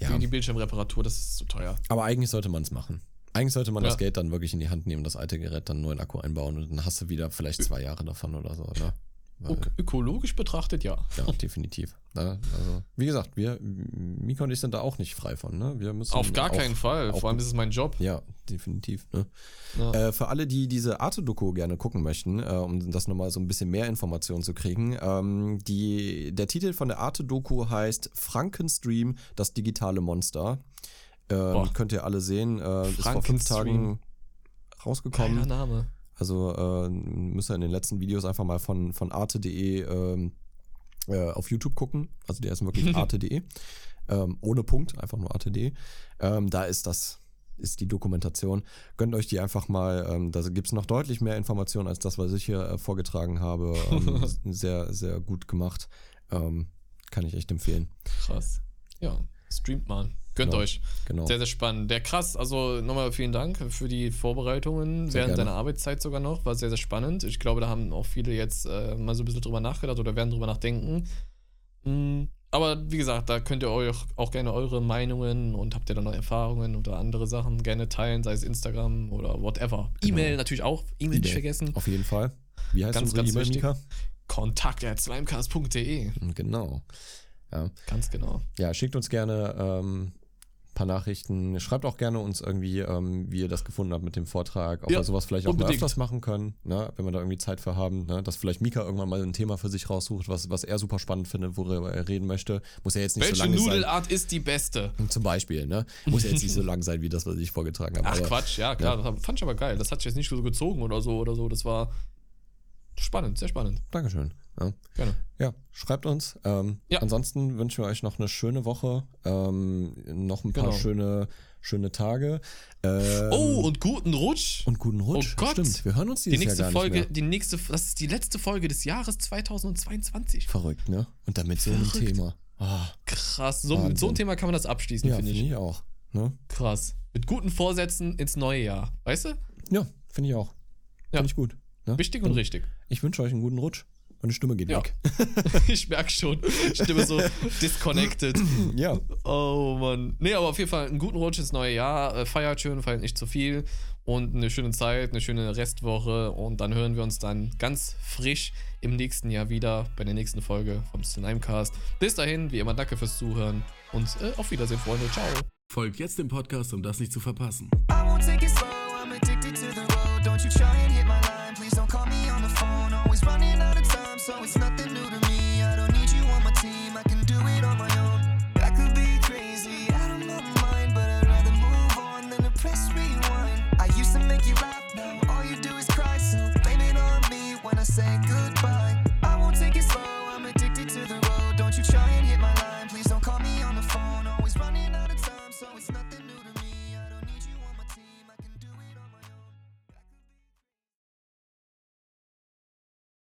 [SPEAKER 2] Ja.
[SPEAKER 1] für die Bildschirmreparatur, das ist zu teuer.
[SPEAKER 2] Aber eigentlich sollte man es machen. Eigentlich sollte man
[SPEAKER 1] Ja.
[SPEAKER 2] das Geld dann wirklich in die Hand nehmen, das alte Gerät dann in Akku einbauen und dann hast du wieder vielleicht zwei Jahre davon oder so. Ne?
[SPEAKER 1] Ök ökologisch betrachtet, ja.
[SPEAKER 2] ja, definitiv. Ne? Also, wie gesagt, wir, Mika und ich sind da auch nicht frei von. Ne? Wir müssen
[SPEAKER 1] Auf gar
[SPEAKER 2] auch,
[SPEAKER 1] keinen Fall. Vor allem ist es mein Job.
[SPEAKER 2] Ja, definitiv. Ne?
[SPEAKER 1] Ja.
[SPEAKER 2] Äh, für alle, die diese Arte-Doku gerne gucken möchten, äh, um das nochmal so ein bisschen mehr Informationen zu kriegen, ähm, die, der Titel von der Arte-Doku heißt Frankenstream, das digitale Monster. Ähm, könnt ihr alle sehen. Äh, ist vor fünf. Tagen rausgekommen.
[SPEAKER 1] Geiler Name.
[SPEAKER 2] Also äh, müsst ihr in den letzten Videos einfach mal von, von arte.de ähm, äh, auf YouTube gucken. Also der ist wirklich [LAUGHS] arte.de. Ähm, ohne Punkt, einfach nur arte.de. Ähm, da ist das, ist die Dokumentation. Gönnt euch die einfach mal. Ähm, da gibt es noch deutlich mehr Informationen als das, was ich hier äh, vorgetragen habe. Ähm, [LAUGHS] sehr, sehr gut gemacht. Ähm, kann ich echt empfehlen.
[SPEAKER 1] Krass. Ja, streamt mal. Gönnt
[SPEAKER 2] Genau.
[SPEAKER 1] euch.
[SPEAKER 2] Genau.
[SPEAKER 1] Sehr, sehr spannend. Der krass, also nochmal vielen Dank für die Vorbereitungen
[SPEAKER 2] Sehr
[SPEAKER 1] während
[SPEAKER 2] gerne.
[SPEAKER 1] deiner Arbeitszeit sogar noch. War sehr, sehr spannend. Ich glaube, da haben auch viele jetzt äh, mal so ein bisschen drüber nachgedacht oder werden drüber nachdenken. Mm, aber wie gesagt, da könnt ihr euch auch gerne eure Meinungen und habt ihr dann noch Erfahrungen oder andere Sachen gerne teilen, sei es Instagram oder whatever.
[SPEAKER 2] Genau.
[SPEAKER 1] E-Mail natürlich auch. E-Mail nicht vergessen.
[SPEAKER 2] Auf jeden Fall. Wie heißt
[SPEAKER 1] Ganz,
[SPEAKER 2] unsere E-Mail,
[SPEAKER 1] wichtig.
[SPEAKER 2] Mika?
[SPEAKER 1] Kontakt at slimecast.de.
[SPEAKER 2] Genau. Ja.
[SPEAKER 1] Ganz genau.
[SPEAKER 2] Ja, schickt uns gerne ähm, paar Nachrichten. Schreibt auch gerne uns irgendwie, ähm, wie ihr das gefunden habt mit dem Vortrag. Ob
[SPEAKER 1] Ja,
[SPEAKER 2] wir sowas vielleicht auch mal
[SPEAKER 1] unbedingt.
[SPEAKER 2] öfters machen können, ne? wenn wir da irgendwie Zeit für haben. Ne? Dass vielleicht Mika irgendwann mal ein Thema für sich raussucht, was, was er super spannend findet, worüber er reden möchte. Muss ja jetzt nicht
[SPEAKER 1] Welche
[SPEAKER 2] so lange sein.
[SPEAKER 1] Nudelart ist die beste?
[SPEAKER 2] Zum Beispiel, ne? Muss ja jetzt nicht so lang sein, wie das, was ich vorgetragen habe.
[SPEAKER 1] Ach
[SPEAKER 2] aber-
[SPEAKER 1] Quatsch, ja klar, das fand ich aber geil. Das hat sich jetzt nicht so gezogen oder so oder so. Das war spannend, sehr spannend.
[SPEAKER 2] Dankeschön. Ja.
[SPEAKER 1] Gerne.
[SPEAKER 2] Ja, schreibt uns. Ähm,
[SPEAKER 1] Ja.
[SPEAKER 2] Ansonsten wünschen wir euch noch eine schöne Woche, ähm, noch ein paar
[SPEAKER 1] Genau.
[SPEAKER 2] schöne, schöne Tage. Ähm,
[SPEAKER 1] oh, und guten Rutsch.
[SPEAKER 2] und guten Rutsch.
[SPEAKER 1] Oh Gott.
[SPEAKER 2] Stimmt, wir hören uns
[SPEAKER 1] die
[SPEAKER 2] dieses
[SPEAKER 1] nächste
[SPEAKER 2] Jahr gar
[SPEAKER 1] Folge,
[SPEAKER 2] nicht mehr.
[SPEAKER 1] die nächste, das ist die letzte Folge des Jahres 2022.
[SPEAKER 2] Verrückt, ne? Und damit so ein. Thema. Ah,
[SPEAKER 1] Krass, so, mit so einem. Thema kann man das abschließen,
[SPEAKER 2] ja,
[SPEAKER 1] finde
[SPEAKER 2] finde
[SPEAKER 1] ich.
[SPEAKER 2] ich auch. Ne?
[SPEAKER 1] Krass. Mit guten Vorsätzen ins neue Jahr. Weißt du?
[SPEAKER 2] Ja, finde ich auch.
[SPEAKER 1] Ja.
[SPEAKER 2] Finde ich gut. Ne?
[SPEAKER 1] Wichtig und richtig.
[SPEAKER 2] Ich wünsche euch einen guten Rutsch. Meine Stimme geht
[SPEAKER 1] Ja.
[SPEAKER 2] weg. [LAUGHS]
[SPEAKER 1] ich merke schon. Stimme so [LAUGHS] disconnected.
[SPEAKER 2] Ja,
[SPEAKER 1] Oh Mann. Nee, aber auf jeden Fall einen guten Rutsch ins neue Jahr. Äh, Feiert schön, feiert nicht zu viel. Und eine schöne Zeit, eine schöne Restwoche. Und dann hören wir uns dann ganz frisch im nächsten Jahr wieder bei der nächsten Folge vom Slimecast. Bis dahin, wie immer, danke fürs Zuhören. Und äh, auf Wiedersehen, Freunde. Ciao.
[SPEAKER 3] Folgt jetzt dem Podcast, um das nicht zu verpassen.
[SPEAKER 4] I won't take it slow, I'm addicted to the road. Don't you try and hit my line, please don't call me on the phone. so it's nothing new to me. I don't need you on my team, I can do it on my own. I could be crazy, I don't know mind, but I'd rather move on than to press rewind. I used to make you laugh, now all you do is cry, so blame it on me when I say.